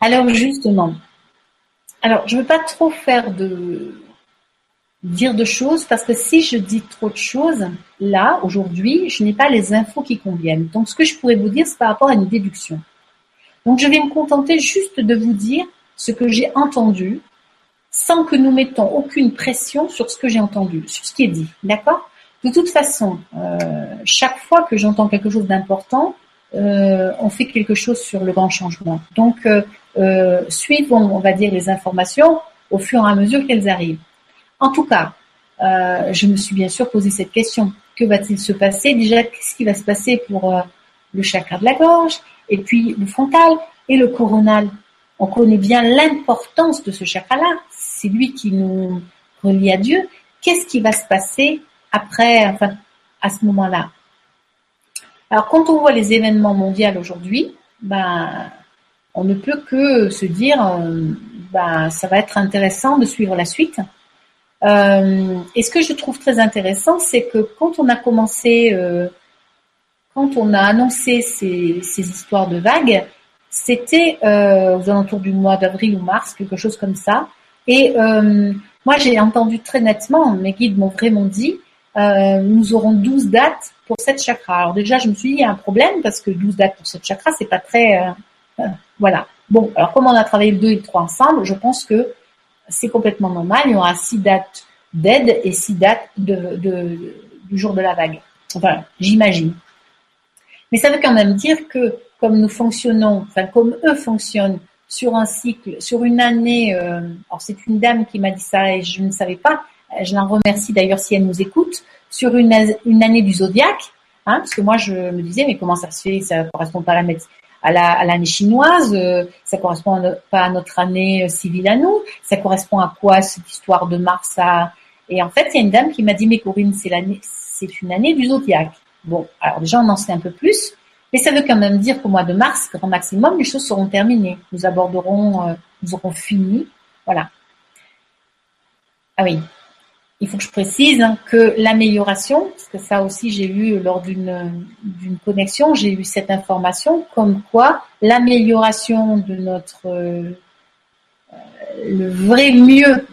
Alors justement, alors je ne veux pas trop faire de dire de choses parce que si je dis trop de choses, là, aujourd'hui, je n'ai pas les infos qui conviennent. Donc ce que je pourrais vous dire, c'est par rapport à une déduction. Donc je vais me contenter juste de vous dire ce que j'ai entendu sans que nous mettons aucune pression sur ce que j'ai entendu, sur ce qui est dit. D'accord? De toute façon, euh, chaque fois que j'entends quelque chose d'important, euh, on fait quelque chose sur le grand changement. Donc, euh, suivons, on va dire, les informations au fur et à mesure qu'elles arrivent. En tout cas, je me suis bien sûr posé cette question. Que va-t-il se passer Déjà, qu'est-ce qui va se passer pour le chakra de la gorge, et puis le frontal et le coronal? On connaît bien l'importance de ce chakra-là. C'est lui qui nous relie à Dieu. Qu'est-ce qui va se passer après, enfin, à ce moment-là. Alors, quand on voit les événements mondiaux aujourd'hui, ben, on ne peut que se dire, euh, ben, ça va être intéressant de suivre la suite. Euh, et ce que je trouve très intéressant, c'est que quand on a commencé, euh, quand on a annoncé ces, ces histoires de vagues, c'était aux alentours du mois d'avril ou mars, quelque chose comme ça. Et moi, j'ai entendu très nettement, mes guides m'ont vraiment dit, euh, nous aurons 12 dates pour cette chakra. Alors déjà, je me suis dit, il y a un problème parce que 12 dates pour cette chakra, c'est pas très... Euh, euh, voilà. Bon, alors comme on a travaillé le 2 et le 3 ensemble, je pense que c'est complètement normal. Il y aura 6 dates d'aide et 6 dates du jour de la vague. Voilà, j'imagine. Mais ça veut quand même dire que comme nous fonctionnons, enfin comme eux fonctionnent sur un cycle, sur une année, alors c'est une dame qui m'a dit ça et je ne savais pas, je la remercie d'ailleurs si elle nous écoute, sur une, année du zodiaque, hein, parce que moi je me disais mais comment ça se fait, ça correspond pas à la à la, l'année chinoise, euh, ça correspond pas à notre année euh, civile à nous, ça correspond à quoi cette histoire de Mars à... Et en fait, il y a une dame qui m'a dit, mais Corinne, c'est c'est une année du zodiaque. Bon, alors déjà, on en sait un peu plus, mais ça veut quand même dire qu'au mois de mars, grand maximum, les choses seront terminées. Nous aborderons, euh, nous aurons fini, voilà. Ah oui, il faut que je précise que l'amélioration, parce que ça aussi j'ai eu lors d'une connexion, j'ai eu cette information comme quoi l'amélioration de notre euh, le vrai mieux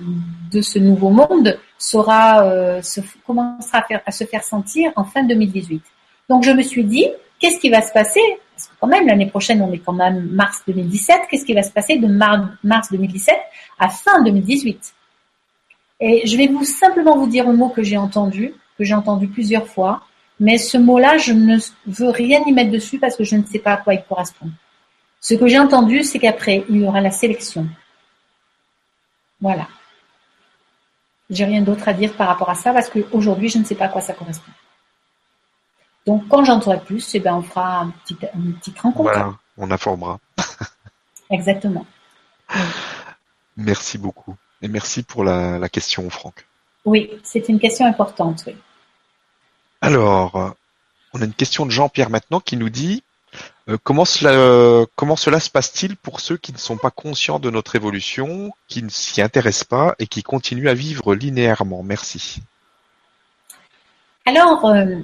de ce nouveau monde sera euh, commencera à, à se faire sentir en fin 2018. Donc je me suis dit, qu'est-ce qui va se passer? Parce que quand même, l'année prochaine, on est quand même mars 2017. Qu'est-ce qui va se passer de mars 2017 à fin 2018 Et je vais vous simplement vous dire un mot que j'ai entendu, que j'ai entendu plusieurs fois. Mais ce mot-là, je ne veux rien y mettre dessus parce que je ne sais pas à quoi il correspond. Ce que j'ai entendu, c'est qu'après, il y aura la sélection. Voilà. J'ai rien d'autre à dire par rapport à ça parce qu'aujourd'hui, je ne sais pas à quoi ça correspond. Donc, quand j'en saurai plus, eh ben, on fera une petite rencontre. Voilà, on informera. Exactement. Merci beaucoup. Et merci pour la, question, Franck. Oui, c'est une question importante, oui. Alors, on a une question de Jean-Pierre maintenant qui nous dit euh, comment, cela, comment cela se passe-t-il pour ceux qui ne sont pas conscients de notre évolution, qui ne s'y intéressent pas et qui continuent à vivre linéairement? Merci. Alors, euh,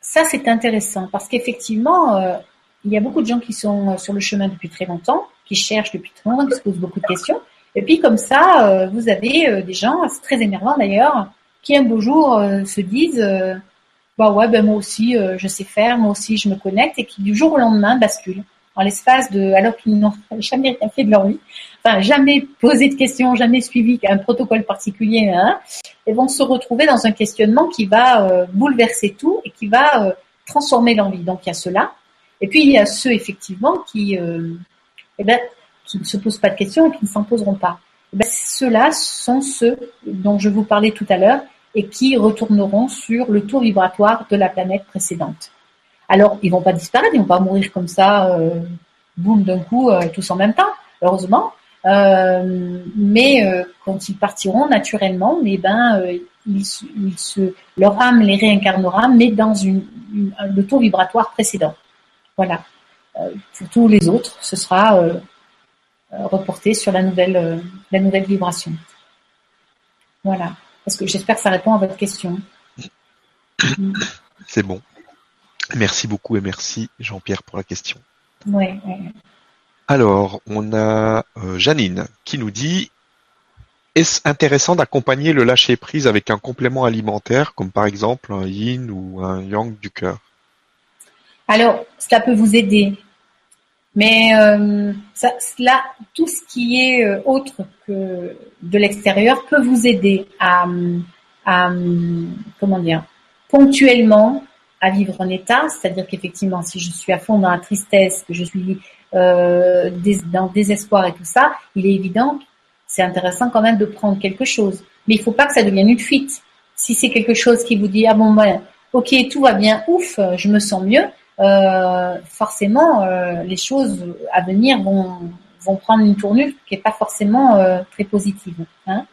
ça, c'est intéressant parce qu'effectivement, euh, il y a beaucoup de gens qui sont sur le chemin depuis très longtemps, qui cherchent depuis très longtemps, qui se posent beaucoup de questions. Et puis comme ça, euh, vous avez des gens, c'est très énervant d'ailleurs, qui un beau jour se disent bah ouais, ben moi aussi je sais faire, moi aussi je me connecte, et qui du jour au lendemain basculent en l'espace de, alors qu'ils n'ont jamais rien fait de leur vie, enfin jamais posé de questions, jamais suivi un protocole particulier, hein, et vont se retrouver dans un questionnement qui va euh, bouleverser tout et qui va euh, transformer l'envie. Donc il y a cela, et puis il y a ceux effectivement qui, euh, eh ben, qui ne se posent pas de questions et qui ne s'en poseront pas. Eh ben, ceux-là sont ceux dont je vous parlais tout à l'heure et qui retourneront sur le tour vibratoire de la planète précédente. Alors, ils vont pas disparaître, ils vont pas mourir comme ça, euh, boum, d'un coup, euh, tous en même temps, heureusement. Euh, mais quand ils partiront naturellement, eh ben, ils, leur âme les réincarnera, mais dans le tour vibratoire précédent. Voilà. pour tous les autres, ce sera reporté sur la nouvelle, la nouvelle vibration. Voilà. Parce que j'espère que ça répond à votre question. C'est bon. Merci beaucoup et merci Jean-Pierre pour la question. Oui. Alors, on a euh, Janine qui nous dit est-ce intéressant d'accompagner le lâcher prise avec un complément alimentaire comme par exemple un yin ou un yang du cœur? Alors, cela peut vous aider. Mais euh, ça, cela, tout ce qui est euh, autre que de l'extérieur peut vous aider à, à comment dire ponctuellement à vivre en état, c'est-à-dire qu'effectivement, si je suis à fond dans la tristesse, que je suis euh, dans le désespoir et tout ça, il est évident, c'est intéressant quand même de prendre quelque chose. Mais il faut pas que ça devienne une fuite. Si c'est quelque chose qui vous dit ah bon ben ok tout va bien, ouf, je me sens mieux, euh, forcément euh, les choses à venir vont vont prendre une tournure qui est pas forcément euh, très positive. Hein.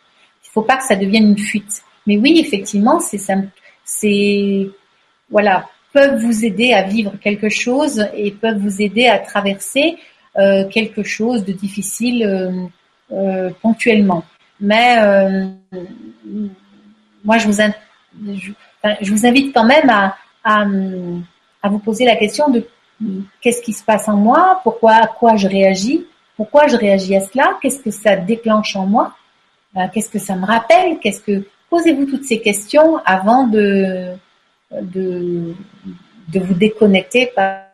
Il faut pas que ça devienne une fuite. Mais oui, effectivement, c'est c'est voilà, peuvent vous aider à vivre quelque chose et peuvent vous aider à traverser euh, quelque chose de difficile euh, euh, ponctuellement. Mais moi, je vous, je, vous invite quand même à, à, à, vous poser la question de qu'est-ce qui se passe en moi, pourquoi, à quoi je réagis, pourquoi je réagis à cela, qu'est-ce que ça déclenche en moi, qu'est-ce que ça me rappelle, qu'est-ce que posez-vous toutes ces questions avant de de, de vous déconnecter par,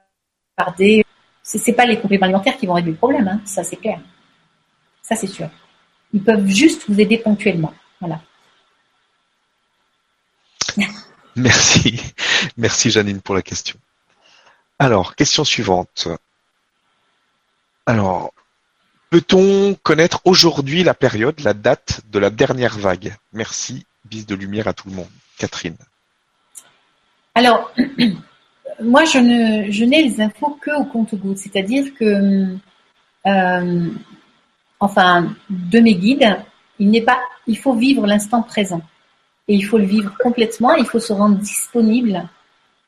par des... C'est pas les compléments alimentaires qui vont régler le problème, hein, ça c'est clair. Ça c'est sûr. Ils peuvent juste vous aider ponctuellement. Voilà. Merci. Merci Janine pour la question. Alors, question suivante. Alors, peut-on connaître aujourd'hui la période, la date de la dernière vague? Merci. Bis de lumière à tout le monde. Catherine. Alors, moi, je n'ai les infos que au compte-gouttes, c'est-à-dire que, euh, enfin, de mes guides, il n'est pas, il faut vivre l'instant présent et il faut le vivre complètement. Il faut se rendre disponible.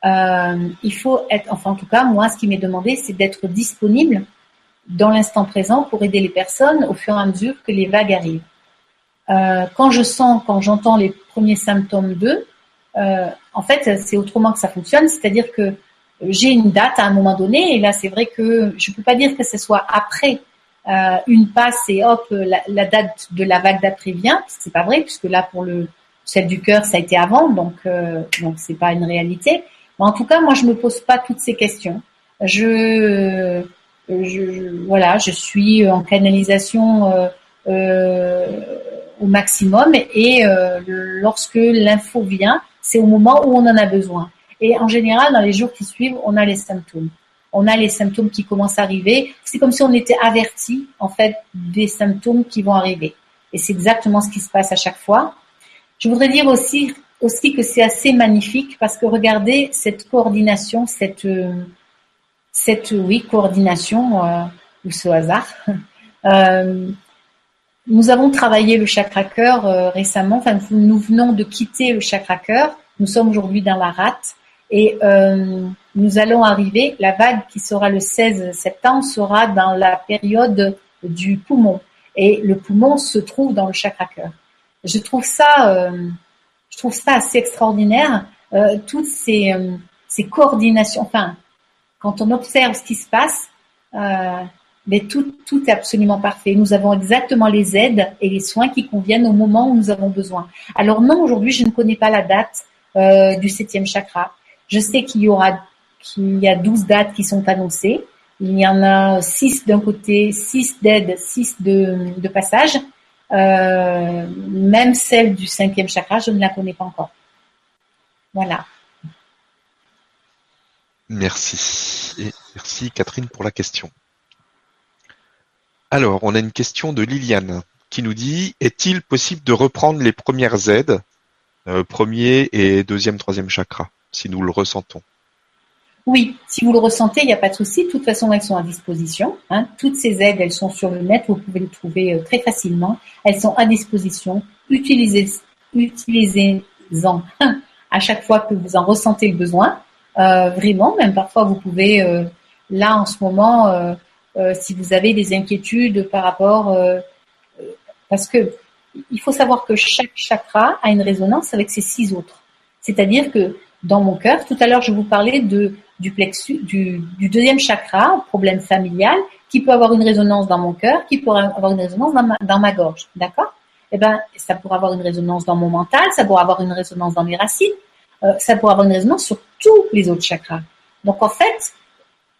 Euh, il faut être, enfin, en tout cas, moi, ce qui m'est demandé, c'est d'être disponible dans l'instant présent pour aider les personnes au fur et à mesure que les vagues arrivent. Euh, quand je sens, quand j'entends les premiers symptômes d'eux, euh, en fait, c'est autrement que ça fonctionne, c'est-à-dire que j'ai une date à un moment donné, et là, c'est vrai que je peux pas dire que ce soit après une passe et hop, la, date de la vague d'après vient. C'est pas vrai, puisque là, pour le celle du cœur, ça a été avant, donc euh, donc c'est pas une réalité. en tout cas, moi, je me pose pas toutes ces questions. Je, je, voilà, je suis en canalisation euh, euh, au maximum et euh, lorsque l'info vient, c'est au moment où on en a besoin. Et en général, dans les jours qui suivent, on a les symptômes. On a les symptômes qui commencent à arriver. C'est comme si on était averti en fait des symptômes qui vont arriver. Et c'est exactement ce qui se passe à chaque fois. Je voudrais dire aussi aussi que c'est assez magnifique parce que regardez cette coordination, cette cette oui coordination euh, ou ce hasard. Euh, nous avons travaillé le chakra cœur euh, récemment. Enfin, nous venons de quitter le chakra cœur. Nous sommes aujourd'hui dans la rate et euh, nous allons arriver. La vague qui sera le 16 septembre sera dans la période du poumon et le poumon se trouve dans le chakra cœur. Je trouve ça, euh, je trouve ça assez extraordinaire. Euh, toutes ces, ces coordinations. Enfin, quand on observe ce qui se passe, euh, mais tout, tout est absolument parfait. Nous avons exactement les aides et les soins qui conviennent au moment où nous avons besoin. Alors non, aujourd'hui, je ne connais pas la date euh, du septième chakra. Je sais qu'il y aura qu'il y a 12 dates qui sont annoncées. Il y en a 6 d'un côté, 6 d'aides, 6 de, de passage. Euh, même celle du cinquième chakra, je ne la connais pas encore. Voilà. Merci. Merci Catherine pour la question. Alors, on a une question de Liliane qui nous dit Est-il possible de reprendre les premières aides, euh, premier et deuxième, troisième chakra, si nous le ressentons? Oui, si vous le ressentez, il n'y a pas de souci. De toute façon, elles sont à disposition. Hein. Toutes ces aides, elles sont sur le net. Vous pouvez les trouver euh, très facilement. Elles sont à disposition. Utilisez, utilisez-en à chaque fois que vous en ressentez le besoin. Euh, vraiment, même parfois vous pouvez, euh, là en ce moment, si vous avez des inquiétudes par rapport, parce que il faut savoir que chaque chakra a une résonance avec ses six autres. C'est-à-dire que dans mon cœur, tout à l'heure je vous parlais de du deuxième chakra, problème familial, qui peut avoir une résonance dans mon cœur, qui pourrait avoir une résonance dans ma, dans ma gorge, d'accord? Eh ben, ça pourrait avoir une résonance dans mon mental, ça pourrait avoir une résonance dans mes racines, euh, ça pourrait avoir une résonance sur tous les autres chakras. Donc en fait,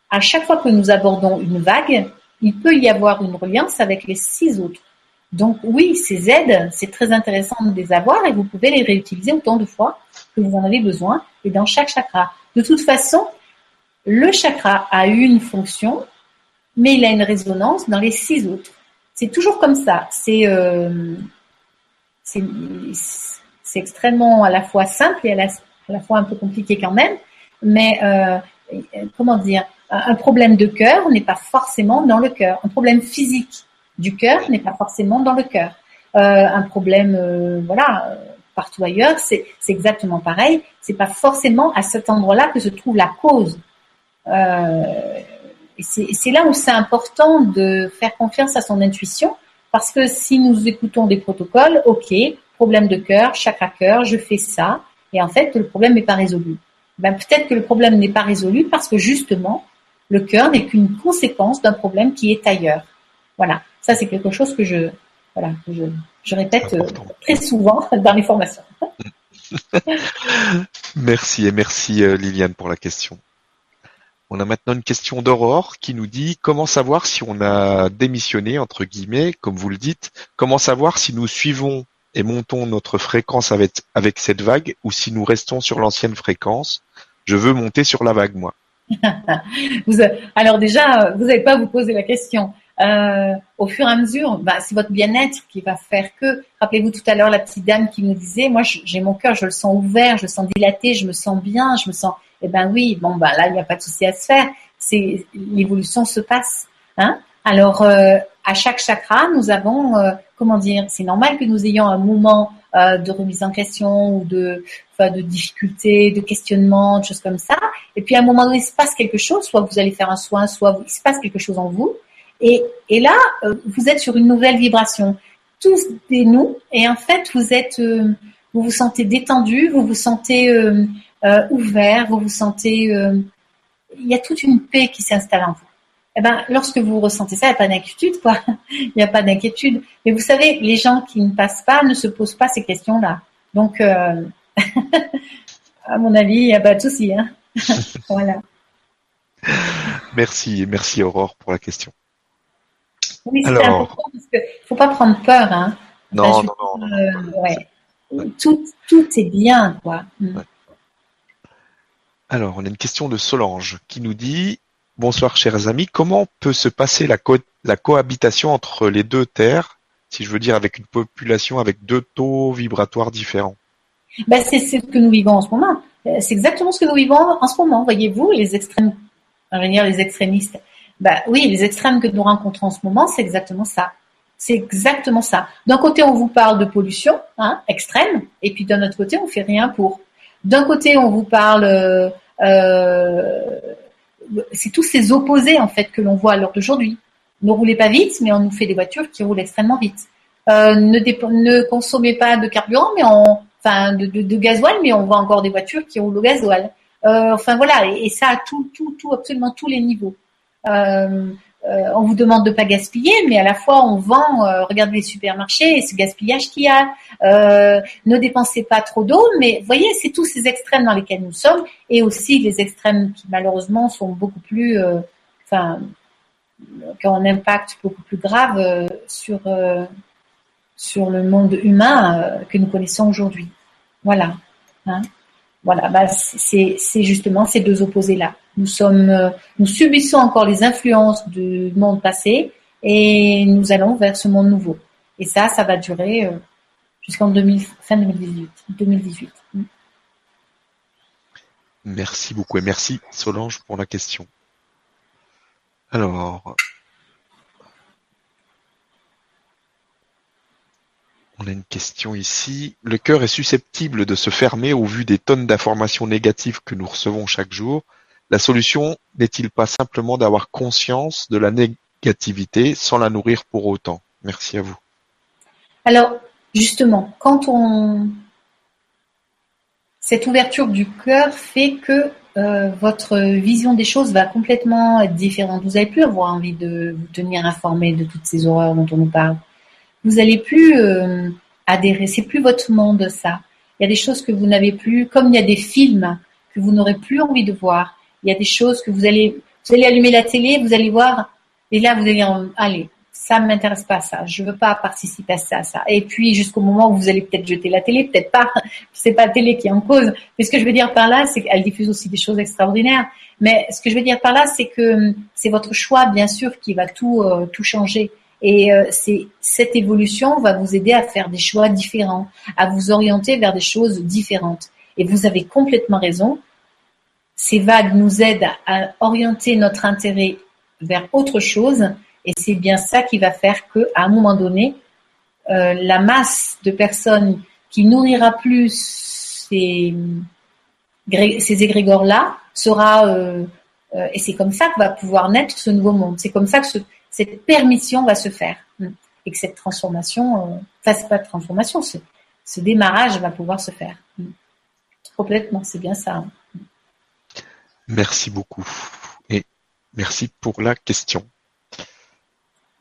à chaque fois que nous abordons une vague, il peut y avoir une reliance avec les six autres. Donc oui, ces aides, c'est très intéressant de les avoir et vous pouvez les réutiliser autant de fois que vous en avez besoin et dans chaque chakra. De toute façon, le chakra a une fonction, mais il a une résonance dans les six autres. C'est toujours comme ça. C'est euh, extrêmement à la fois simple et à la, à la fois un peu compliqué quand même, mais euh, comment dire, un problème de cœur n'est pas forcément dans le cœur. Un problème physique du cœur n'est pas forcément dans le cœur. Euh, un problème, voilà, partout ailleurs, c'est exactement pareil. C'est pas forcément à cet endroit-là que se trouve la cause. Euh, c'est là où c'est important de faire confiance à son intuition, parce que si nous écoutons des protocoles, ok, problème de cœur, chakra cœur, je fais ça, et en fait, le problème n'est pas résolu. Ben, peut-être que le problème n'est pas résolu parce que justement, le cœur n'est qu'une conséquence d'un problème qui est ailleurs. Voilà. Ça, c'est quelque chose que je, voilà, je, je répète euh, très souvent dans les formations. merci et merci euh, Liliane pour la question. On a maintenant une question d'Aurore qui nous dit comment savoir si on a démissionné, entre guillemets, comme vous le dites, comment savoir si nous suivons et montons notre fréquence avec, cette vague ou si nous restons sur l'ancienne fréquence? Je veux monter sur la vague, moi. alors déjà, vous n'allez pas vous poser la question. Euh, au fur et à mesure, bah, c'est votre bien-être qui va faire que. Rappelez-vous tout à l'heure la petite dame qui nous disait, moi j'ai mon cœur, je le sens ouvert, je le sens dilaté, je me sens bien, je me sens. Eh ben oui, bon bah là il n'y a pas de souci à se faire. C'est l'évolution se passe. Hein Alors euh, à chaque chakra, nous avons euh, comment dire, c'est normal que nous ayons un moment euh, de remise en question ou de, enfin, de difficulté, de questionnement, de choses comme ça. Et puis à un moment donné, il se passe quelque chose, soit vous allez faire un soin, soit il se passe quelque chose en vous. Et, et là, vous êtes sur une nouvelle vibration. Tous des nous, et en fait, vous êtes, vous vous sentez détendu, vous vous sentez ouvert, vous vous sentez, il y a toute une paix qui s'installe en vous eh ben, lorsque vous ressentez ça, il n'y a pas d'inquiétude, quoi. Il n'y a pas d'inquiétude. Mais vous savez, les gens qui ne passent pas ne se posent pas ces questions-là. Donc, euh, à mon avis, il n'y a pas de souci. Hein. voilà. Merci, merci Aurore pour la question. Oui, c'est important parce qu'il ne faut pas prendre peur. Hein. Non, non, non, euh, Tout, tout est bien, quoi. Mm. Alors, on a une question de Solange qui nous dit Bonsoir, chers amis. Comment peut se passer la, cohabitation entre les deux terres, si je veux dire avec une population avec deux taux vibratoires différents? Ben, C'est ce que nous vivons en ce moment. Euh, c'est exactement ce que nous vivons en ce moment. Voyez-vous, les extrêmes, va dire les extrémistes. Ben, oui, les extrêmes que nous rencontrons en ce moment, c'est exactement ça. C'est exactement ça. D'un côté, on vous parle de pollution hein, extrême, et puis d'un autre côté, on fait rien pour. D'un côté, on vous parle, euh c'est tous ces opposés en fait que l'on voit à l'heure d'aujourd'hui. Ne roulez pas vite, mais on nous fait des voitures qui roulent extrêmement vite. Euh, ne, consommez pas de carburant, mais on, enfin de, gasoil, mais on voit encore des voitures qui roulent au gasoil. Euh, enfin voilà, et, ça à tout, tout, tout, absolument tous les niveaux. Euh, euh, on vous demande de pas gaspiller, mais à la fois on vend, euh, regardez les supermarchés et ce gaspillage qu'il y a. Euh, ne dépensez pas trop d'eau, mais voyez, c'est tous ces extrêmes dans lesquels nous sommes, et aussi les extrêmes qui malheureusement sont beaucoup plus, enfin, qui ont un impact beaucoup plus grave sur sur le monde humain que nous connaissons aujourd'hui. Voilà. Hein voilà, bah c'est justement ces deux opposés-là. Nous sommes, euh, nous subissons encore les influences du monde passé et nous allons vers ce monde nouveau. Et ça, ça va durer euh, jusqu'en fin 2018. 2018. Merci beaucoup et merci Solange pour la question. Alors, On a une question ici. Le cœur est susceptible de se fermer au vu des tonnes d'informations négatives que nous recevons chaque jour. La solution n'est-il pas simplement d'avoir conscience de la négativité sans la nourrir pour autant? Merci à vous. Alors, justement, quand on... Cette ouverture du cœur fait que euh, votre vision des choses va complètement être différente. Vous n'avez plus avoir envie de vous tenir informé de toutes ces horreurs dont on nous parle vous allez plus euh, adhérer. C'est plus votre monde, ça. Il y a des choses que vous n'avez plus, comme il y a des films que vous n'aurez plus envie de voir. Il y a des choses que vous allez, vous allez allumer la télé, vous allez voir, et là vous allez dire, allez, ça ne m'intéresse pas ça, je veux pas participer à ça, ça. Et puis jusqu'au moment où vous allez peut-être jeter la télé, peut-être pas, c'est pas la télé qui est en cause. Mais ce que je veux dire par là, c'est qu'elle diffuse aussi des choses extraordinaires. Mais ce que je veux dire par là, c'est que c'est votre choix, bien sûr, qui va tout euh, tout changer. Et euh, c'est cette évolution va vous aider à faire des choix différents, à vous orienter vers des choses différentes. Et vous avez complètement raison. Ces vagues nous aident à orienter notre intérêt vers autre chose, et c'est bien ça qui va faire que, à un moment donné, euh, la masse de personnes qui nourrira plus ces, ces égrégores-là sera, euh, euh, et c'est comme ça que va pouvoir naître ce nouveau monde. C'est comme ça que ce, cette permission va se faire et que cette transformation, enfin pas de transformation, ce, démarrage va pouvoir se faire. Complètement, c'est bien ça. Merci beaucoup. Et merci pour la question.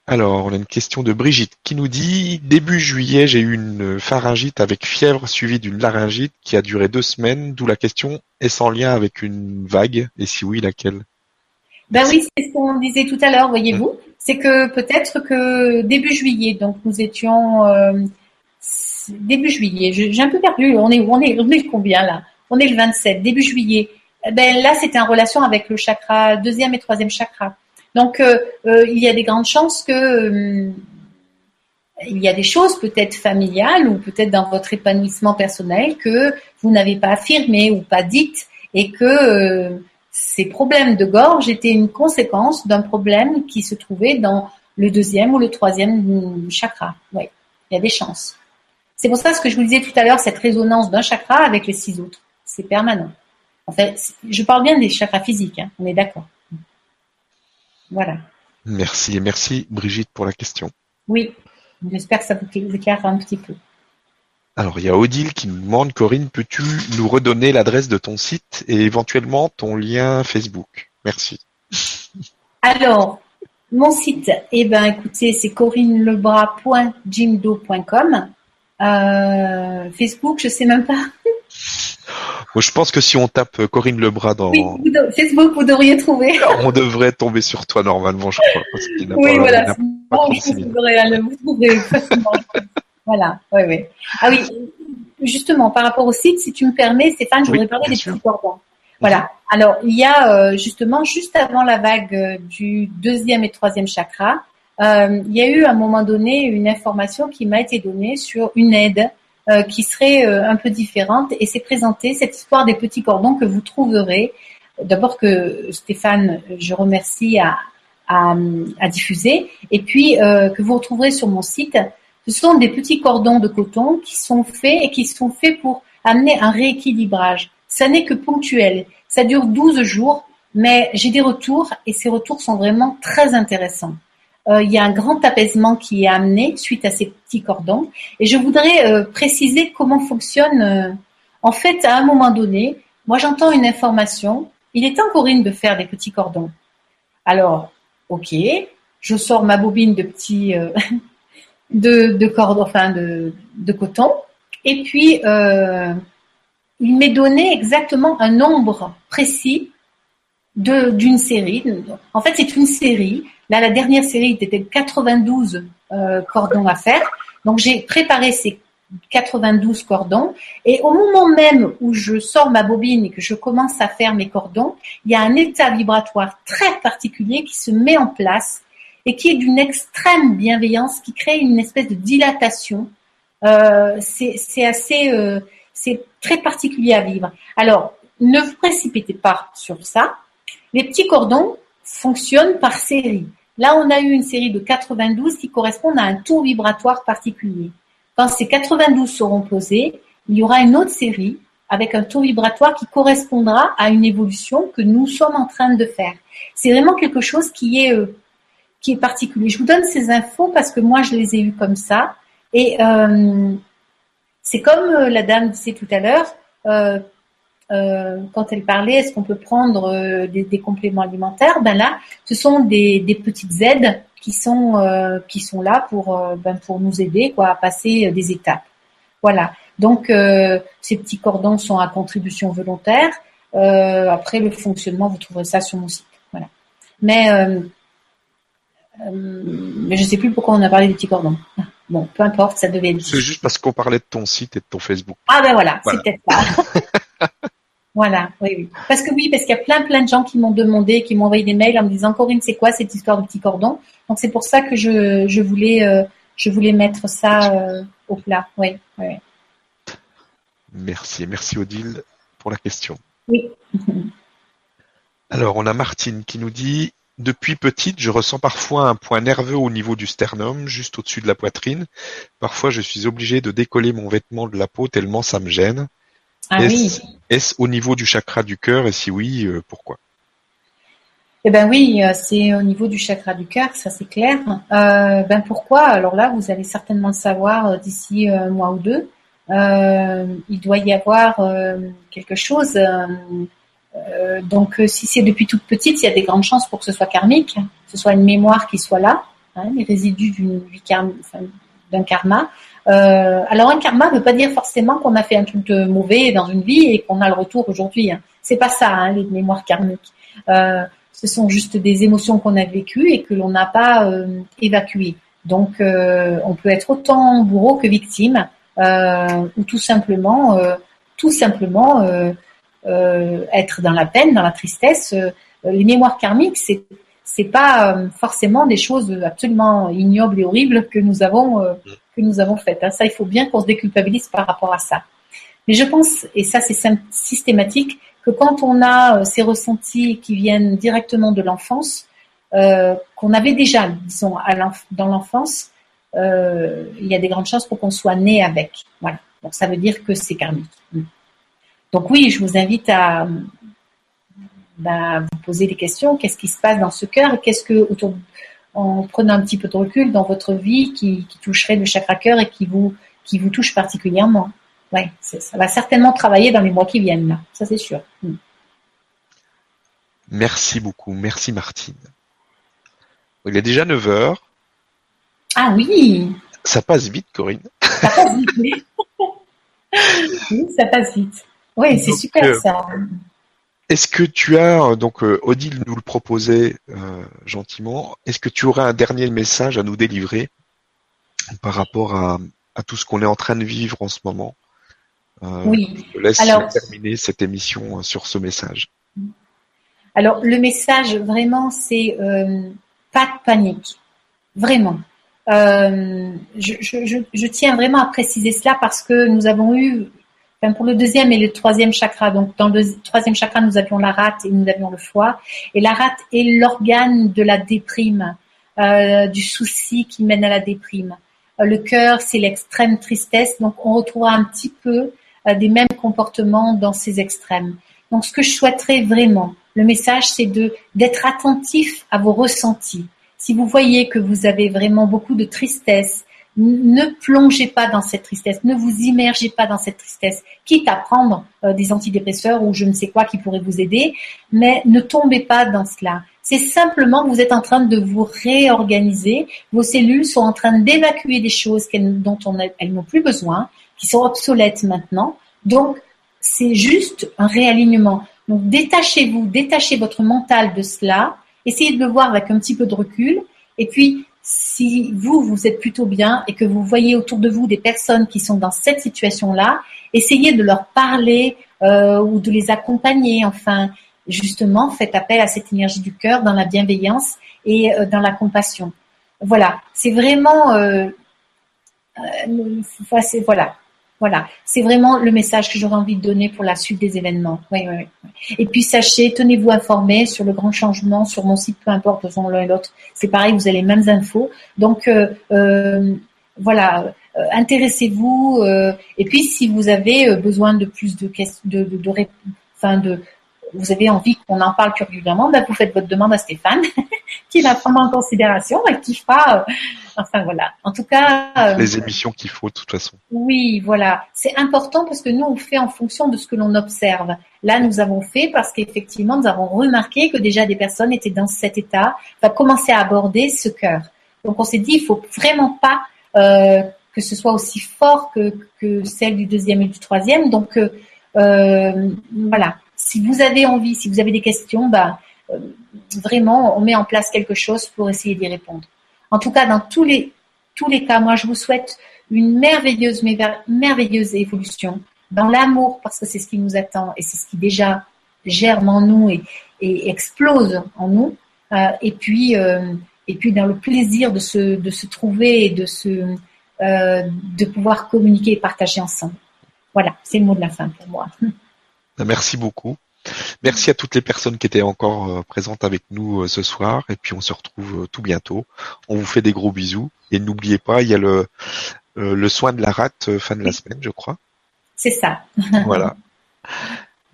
Alors, on a une question de Brigitte qui nous dit début juillet, j'ai eu une pharyngite avec fièvre suivie d'une laryngite qui a duré deux semaines, d'où la question est-ce en lien avec une vague? Et si oui, laquelle? Ben oui, c'est ce qu'on disait tout à l'heure, voyez-vous. C'est que peut-être que début juillet, donc nous étions euh, début juillet, j'ai un peu perdu, on est, on est, on est combien là? On est le 27, début juillet. Ben là, c'était en relation avec le chakra deuxième et troisième chakra. Donc, euh, euh, il y a des grandes chances que il y a des choses peut-être familiales ou peut-être dans votre épanouissement personnel que vous n'avez pas affirmé ou pas dites et que ces problèmes de gorge étaient une conséquence d'un problème qui se trouvait dans le deuxième ou le troisième chakra. Oui, il y a des chances. C'est pour ça ce que je vous disais tout à l'heure, cette résonance d'un chakra avec les six autres. C'est permanent. En fait, je parle bien des chakras physiques, hein, on est d'accord. Voilà. Merci et merci Brigitte pour la question. Oui, j'espère que ça vous éclaire un petit peu. Alors, il y a Odile qui nous demande, Corinne, peux-tu nous redonner l'adresse de ton site et éventuellement ton lien Facebook? Merci. Alors, mon site, eh ben, écoutez, c'est corinelebras.jimdo.com. Euh, Facebook, je sais même pas. je pense que si on tape Corinne Lebras dans Facebook, vous devriez trouver. on devrait tomber sur toi normalement, je crois. oui, voilà. vous, trouverez facilement. voilà, oui, oui. Ah oui, justement, par rapport au site, si tu me permets, Stéphane, je voudrais parler des petits cordons. Voilà. Alors, il y a euh, justement, juste avant la vague euh, du deuxième et troisième chakra, euh, il y a eu à un moment donné une information qui m'a été donnée sur une aide qui serait un peu différente et c'est présenté cette histoire des petits cordons que vous trouverez. D'abord que Stéphane, je remercie à, diffuser et puis que vous retrouverez sur mon site. Ce sont des petits cordons de coton qui sont faits et qui sont faits pour amener un rééquilibrage ça n'est que ponctuel. Ça dure 12 jours, mais j'ai des retours et ces retours sont vraiment très intéressants. Euh, il y a un grand apaisement qui est amené suite à ces petits cordons. Et je voudrais euh, préciser comment fonctionne. Euh, en fait, à un moment donné, moi j'entends une information. Il est temps, Corinne, de faire des petits cordons. Alors, ok, je sors ma bobine de petits de, de enfin de coton. Et puis, il m'est donné exactement un nombre précis d'une série. En fait, c'est une série. Là, la dernière série était 92 euh, cordons à faire. Donc, j'ai préparé ces 92 cordons. Et au moment même où je sors ma bobine et que je commence à faire mes cordons, il y a un état vibratoire très particulier qui se met en place et qui est d'une extrême bienveillance, qui crée une espèce de dilatation. Euh, c'est assez... Euh, c'est très particulier à vivre. Alors, ne vous précipitez pas sur ça. Les petits cordons fonctionnent par série. Là, on a eu une série de 92 qui correspondent à un tour vibratoire particulier. Quand ces 92 seront posés, il y aura une autre série avec un tour vibratoire qui correspondra à une évolution que nous sommes en train de faire. C'est vraiment quelque chose qui est euh, particulier. Je vous donne ces infos parce que moi je les ai eues comme ça et euh, c'est comme euh, la dame disait tout à l'heure, euh, quand elle parlait, est-ce qu'on peut prendre des, compléments alimentaires? Ben là, ce sont des, petites aides qui sont qui sont là pour ben pour nous aider quoi à passer des étapes. Voilà. Donc ces petits cordons sont à contribution volontaire. après le fonctionnement, vous trouverez ça sur mon site. Voilà. Mais mais je sais plus pourquoi on a parlé des petits cordons. Bon, peu importe, ça devait être. C'est juste parce qu'on parlait de ton site et de ton Facebook. Ah ben voilà, c'est peut-être ça. voilà, oui, oui. Parce que oui, parce qu'il y a plein plein de gens qui m'ont demandé, qui m'ont envoyé des mails en me disant Corinne, c'est quoi cette histoire de petit cordon? Donc c'est pour ça que je, je voulais euh, je voulais mettre ça euh, au plat. Oui, oui. Merci, merci Odile pour la question. Oui. Alors on a Martine qui nous dit depuis petite, je ressens parfois un point nerveux au niveau du sternum, juste au-dessus de la poitrine. Parfois, je suis obligé de décoller mon vêtement de la peau tellement ça me gêne. Ah est-ce, au niveau du chakra du cœur et si oui, euh, pourquoi? Eh ben oui, euh, c'est au niveau du chakra du cœur, ça c'est clair. Euh, ben pourquoi? Alors là, vous allez certainement le savoir d'ici un mois ou deux. il doit y avoir quelque chose donc, si c'est depuis toute petite, il y a des grandes chances pour que ce soit karmique, que ce soit une mémoire qui soit là, hein, les résidus d'une d'un karma. Euh, alors, un karma ne veut pas dire forcément qu'on a fait un truc de mauvais dans une vie et qu'on a le retour aujourd'hui. Hein. C'est pas ça, hein, les mémoires karmiques. Euh, ce sont juste des émotions qu'on a vécues et que l'on n'a pas euh, évacuées. Donc, on peut être autant bourreau que victime, ou tout simplement, tout simplement euh, être dans la peine, dans la tristesse. Euh, les mémoires karmiques, c'est c'est pas euh, forcément des choses absolument ignobles et horribles que nous avons que nous avons faites. Hein. Ça, il faut bien qu'on se déculpabilise par rapport à ça. Mais je pense, et ça c'est systématique, que quand on a ces ressentis qui viennent directement de l'enfance, euh, qu'on avait déjà, disons, dans l'enfance, euh, il y a des grandes chances pour qu'on soit né avec. Voilà. Donc ça veut dire que c'est karmique. Donc oui, je vous invite à bah, vous poser des questions. Qu'est-ce qui se passe dans ce cœur? Qu'est-ce que, autour, en prenant un petit peu de recul dans votre vie, qui, toucherait le chakra cœur et qui vous, qui vous touche particulièrement Ouais, ça va certainement travailler dans les mois qui viennent là. Ça c'est sûr. Hmm. Merci beaucoup. Merci Martine. Il est déjà 9 heures. Ah oui. Ça passe vite, Corinne. Ça passe vite. oui, ça passe vite. Oui, c'est super euh, ça. Est-ce que tu as, donc Odile nous le proposait gentiment, est-ce que tu aurais un dernier message à nous délivrer par rapport à, tout ce qu'on est en train de vivre en ce moment? Oui. Je te laisse terminer cette émission sur ce message. Alors le message vraiment c'est pas de panique, vraiment. Euh, je, je, je, tiens vraiment à préciser cela parce que nous avons eu, enfin pour le deuxième et le troisième chakra, donc dans le troisième chakra, nous avions la rate et nous avions le foie. Et la rate est l'organe de la déprime, euh, du souci qui mène à la déprime. Euh, le cœur, c'est l'extrême tristesse, donc on retrouvera un petit peu euh, des mêmes comportements dans ces extrêmes. Donc ce que je souhaiterais vraiment, le message, c'est de d'être attentif à vos ressentis. Si vous voyez que vous avez vraiment beaucoup de tristesse, ne plongez pas dans cette tristesse, ne vous immergez pas dans cette tristesse, quitte à prendre euh, des antidépresseurs ou je ne sais quoi qui pourrait vous aider, mais ne tombez pas dans cela. C'est simplement que vous êtes en train de vous réorganiser, vos cellules sont en train d'évacuer des choses dont elles n'ont plus besoin, qui sont obsolètes maintenant. Donc, c'est juste un réalignement. Donc, détachez-vous, détachez votre mental de cela essayez de le voir avec un petit peu de recul. Et puis, si vous, vous êtes plutôt bien et que vous voyez autour de vous des personnes qui sont dans cette situation-là, essayez de leur parler euh, ou de les accompagner. Enfin, justement, faites appel à cette énergie du cœur dans la bienveillance et euh, dans la compassion. Voilà, c'est vraiment, euh, euh voilà, voilà, c'est vraiment le message que j'aurais envie de donner pour la suite des événements. Oui, oui. Et puis sachez, tenez-vous informés sur le grand changement sur mon site, peu importe, de l'un et l'autre. C'est pareil, vous avez les mêmes infos. Donc euh, euh, voilà, euh, intéressez-vous. et puis si vous avez besoin de plus de questions, de, de, de, enfin de vous avez envie qu'on en parle curieusement, ben vous faites votre demande à Stéphane, qui va prendre en considération et qui fera. Euh, enfin voilà. En tout cas. Euh, Les émissions qu'il faut de toute façon. Oui, voilà. C'est important parce que nous on fait en fonction de ce que l'on observe. Là, nous avons fait parce qu'effectivement, nous avons remarqué que déjà des personnes étaient dans cet état, commencer à aborder ce cœur. Donc on s'est dit, il faut vraiment pas euh, que ce soit aussi fort que, que celle du deuxième et du troisième. Donc euh, voilà si vous avez envie, si vous avez des questions, bah, euh, vraiment, on met en place quelque chose pour essayer d'y répondre. En tout cas, dans tous les, tous les cas, moi, je vous souhaite une merveilleuse, merveilleuse évolution dans l'amour, parce que c'est ce qui nous attend et c'est ce qui déjà germe en nous et, explose en nous. Euh, et puis, euh, et puis dans le plaisir de se, de se trouver et de se, de pouvoir communiquer et partager ensemble. Voilà, c'est le mot de la fin pour moi. Merci beaucoup. Merci à toutes les personnes qui étaient encore euh, présentes avec nous euh, ce soir. Et puis on se retrouve euh, tout bientôt. On vous fait des gros bisous. Et n'oubliez pas, il y a le, le soin de la rate fin de la semaine, je crois. C'est ça. voilà.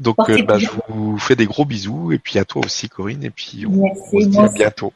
Donc bah, je vous fais des gros bisous. Et puis à toi aussi, Corinne. Et puis on, se dit à bientôt.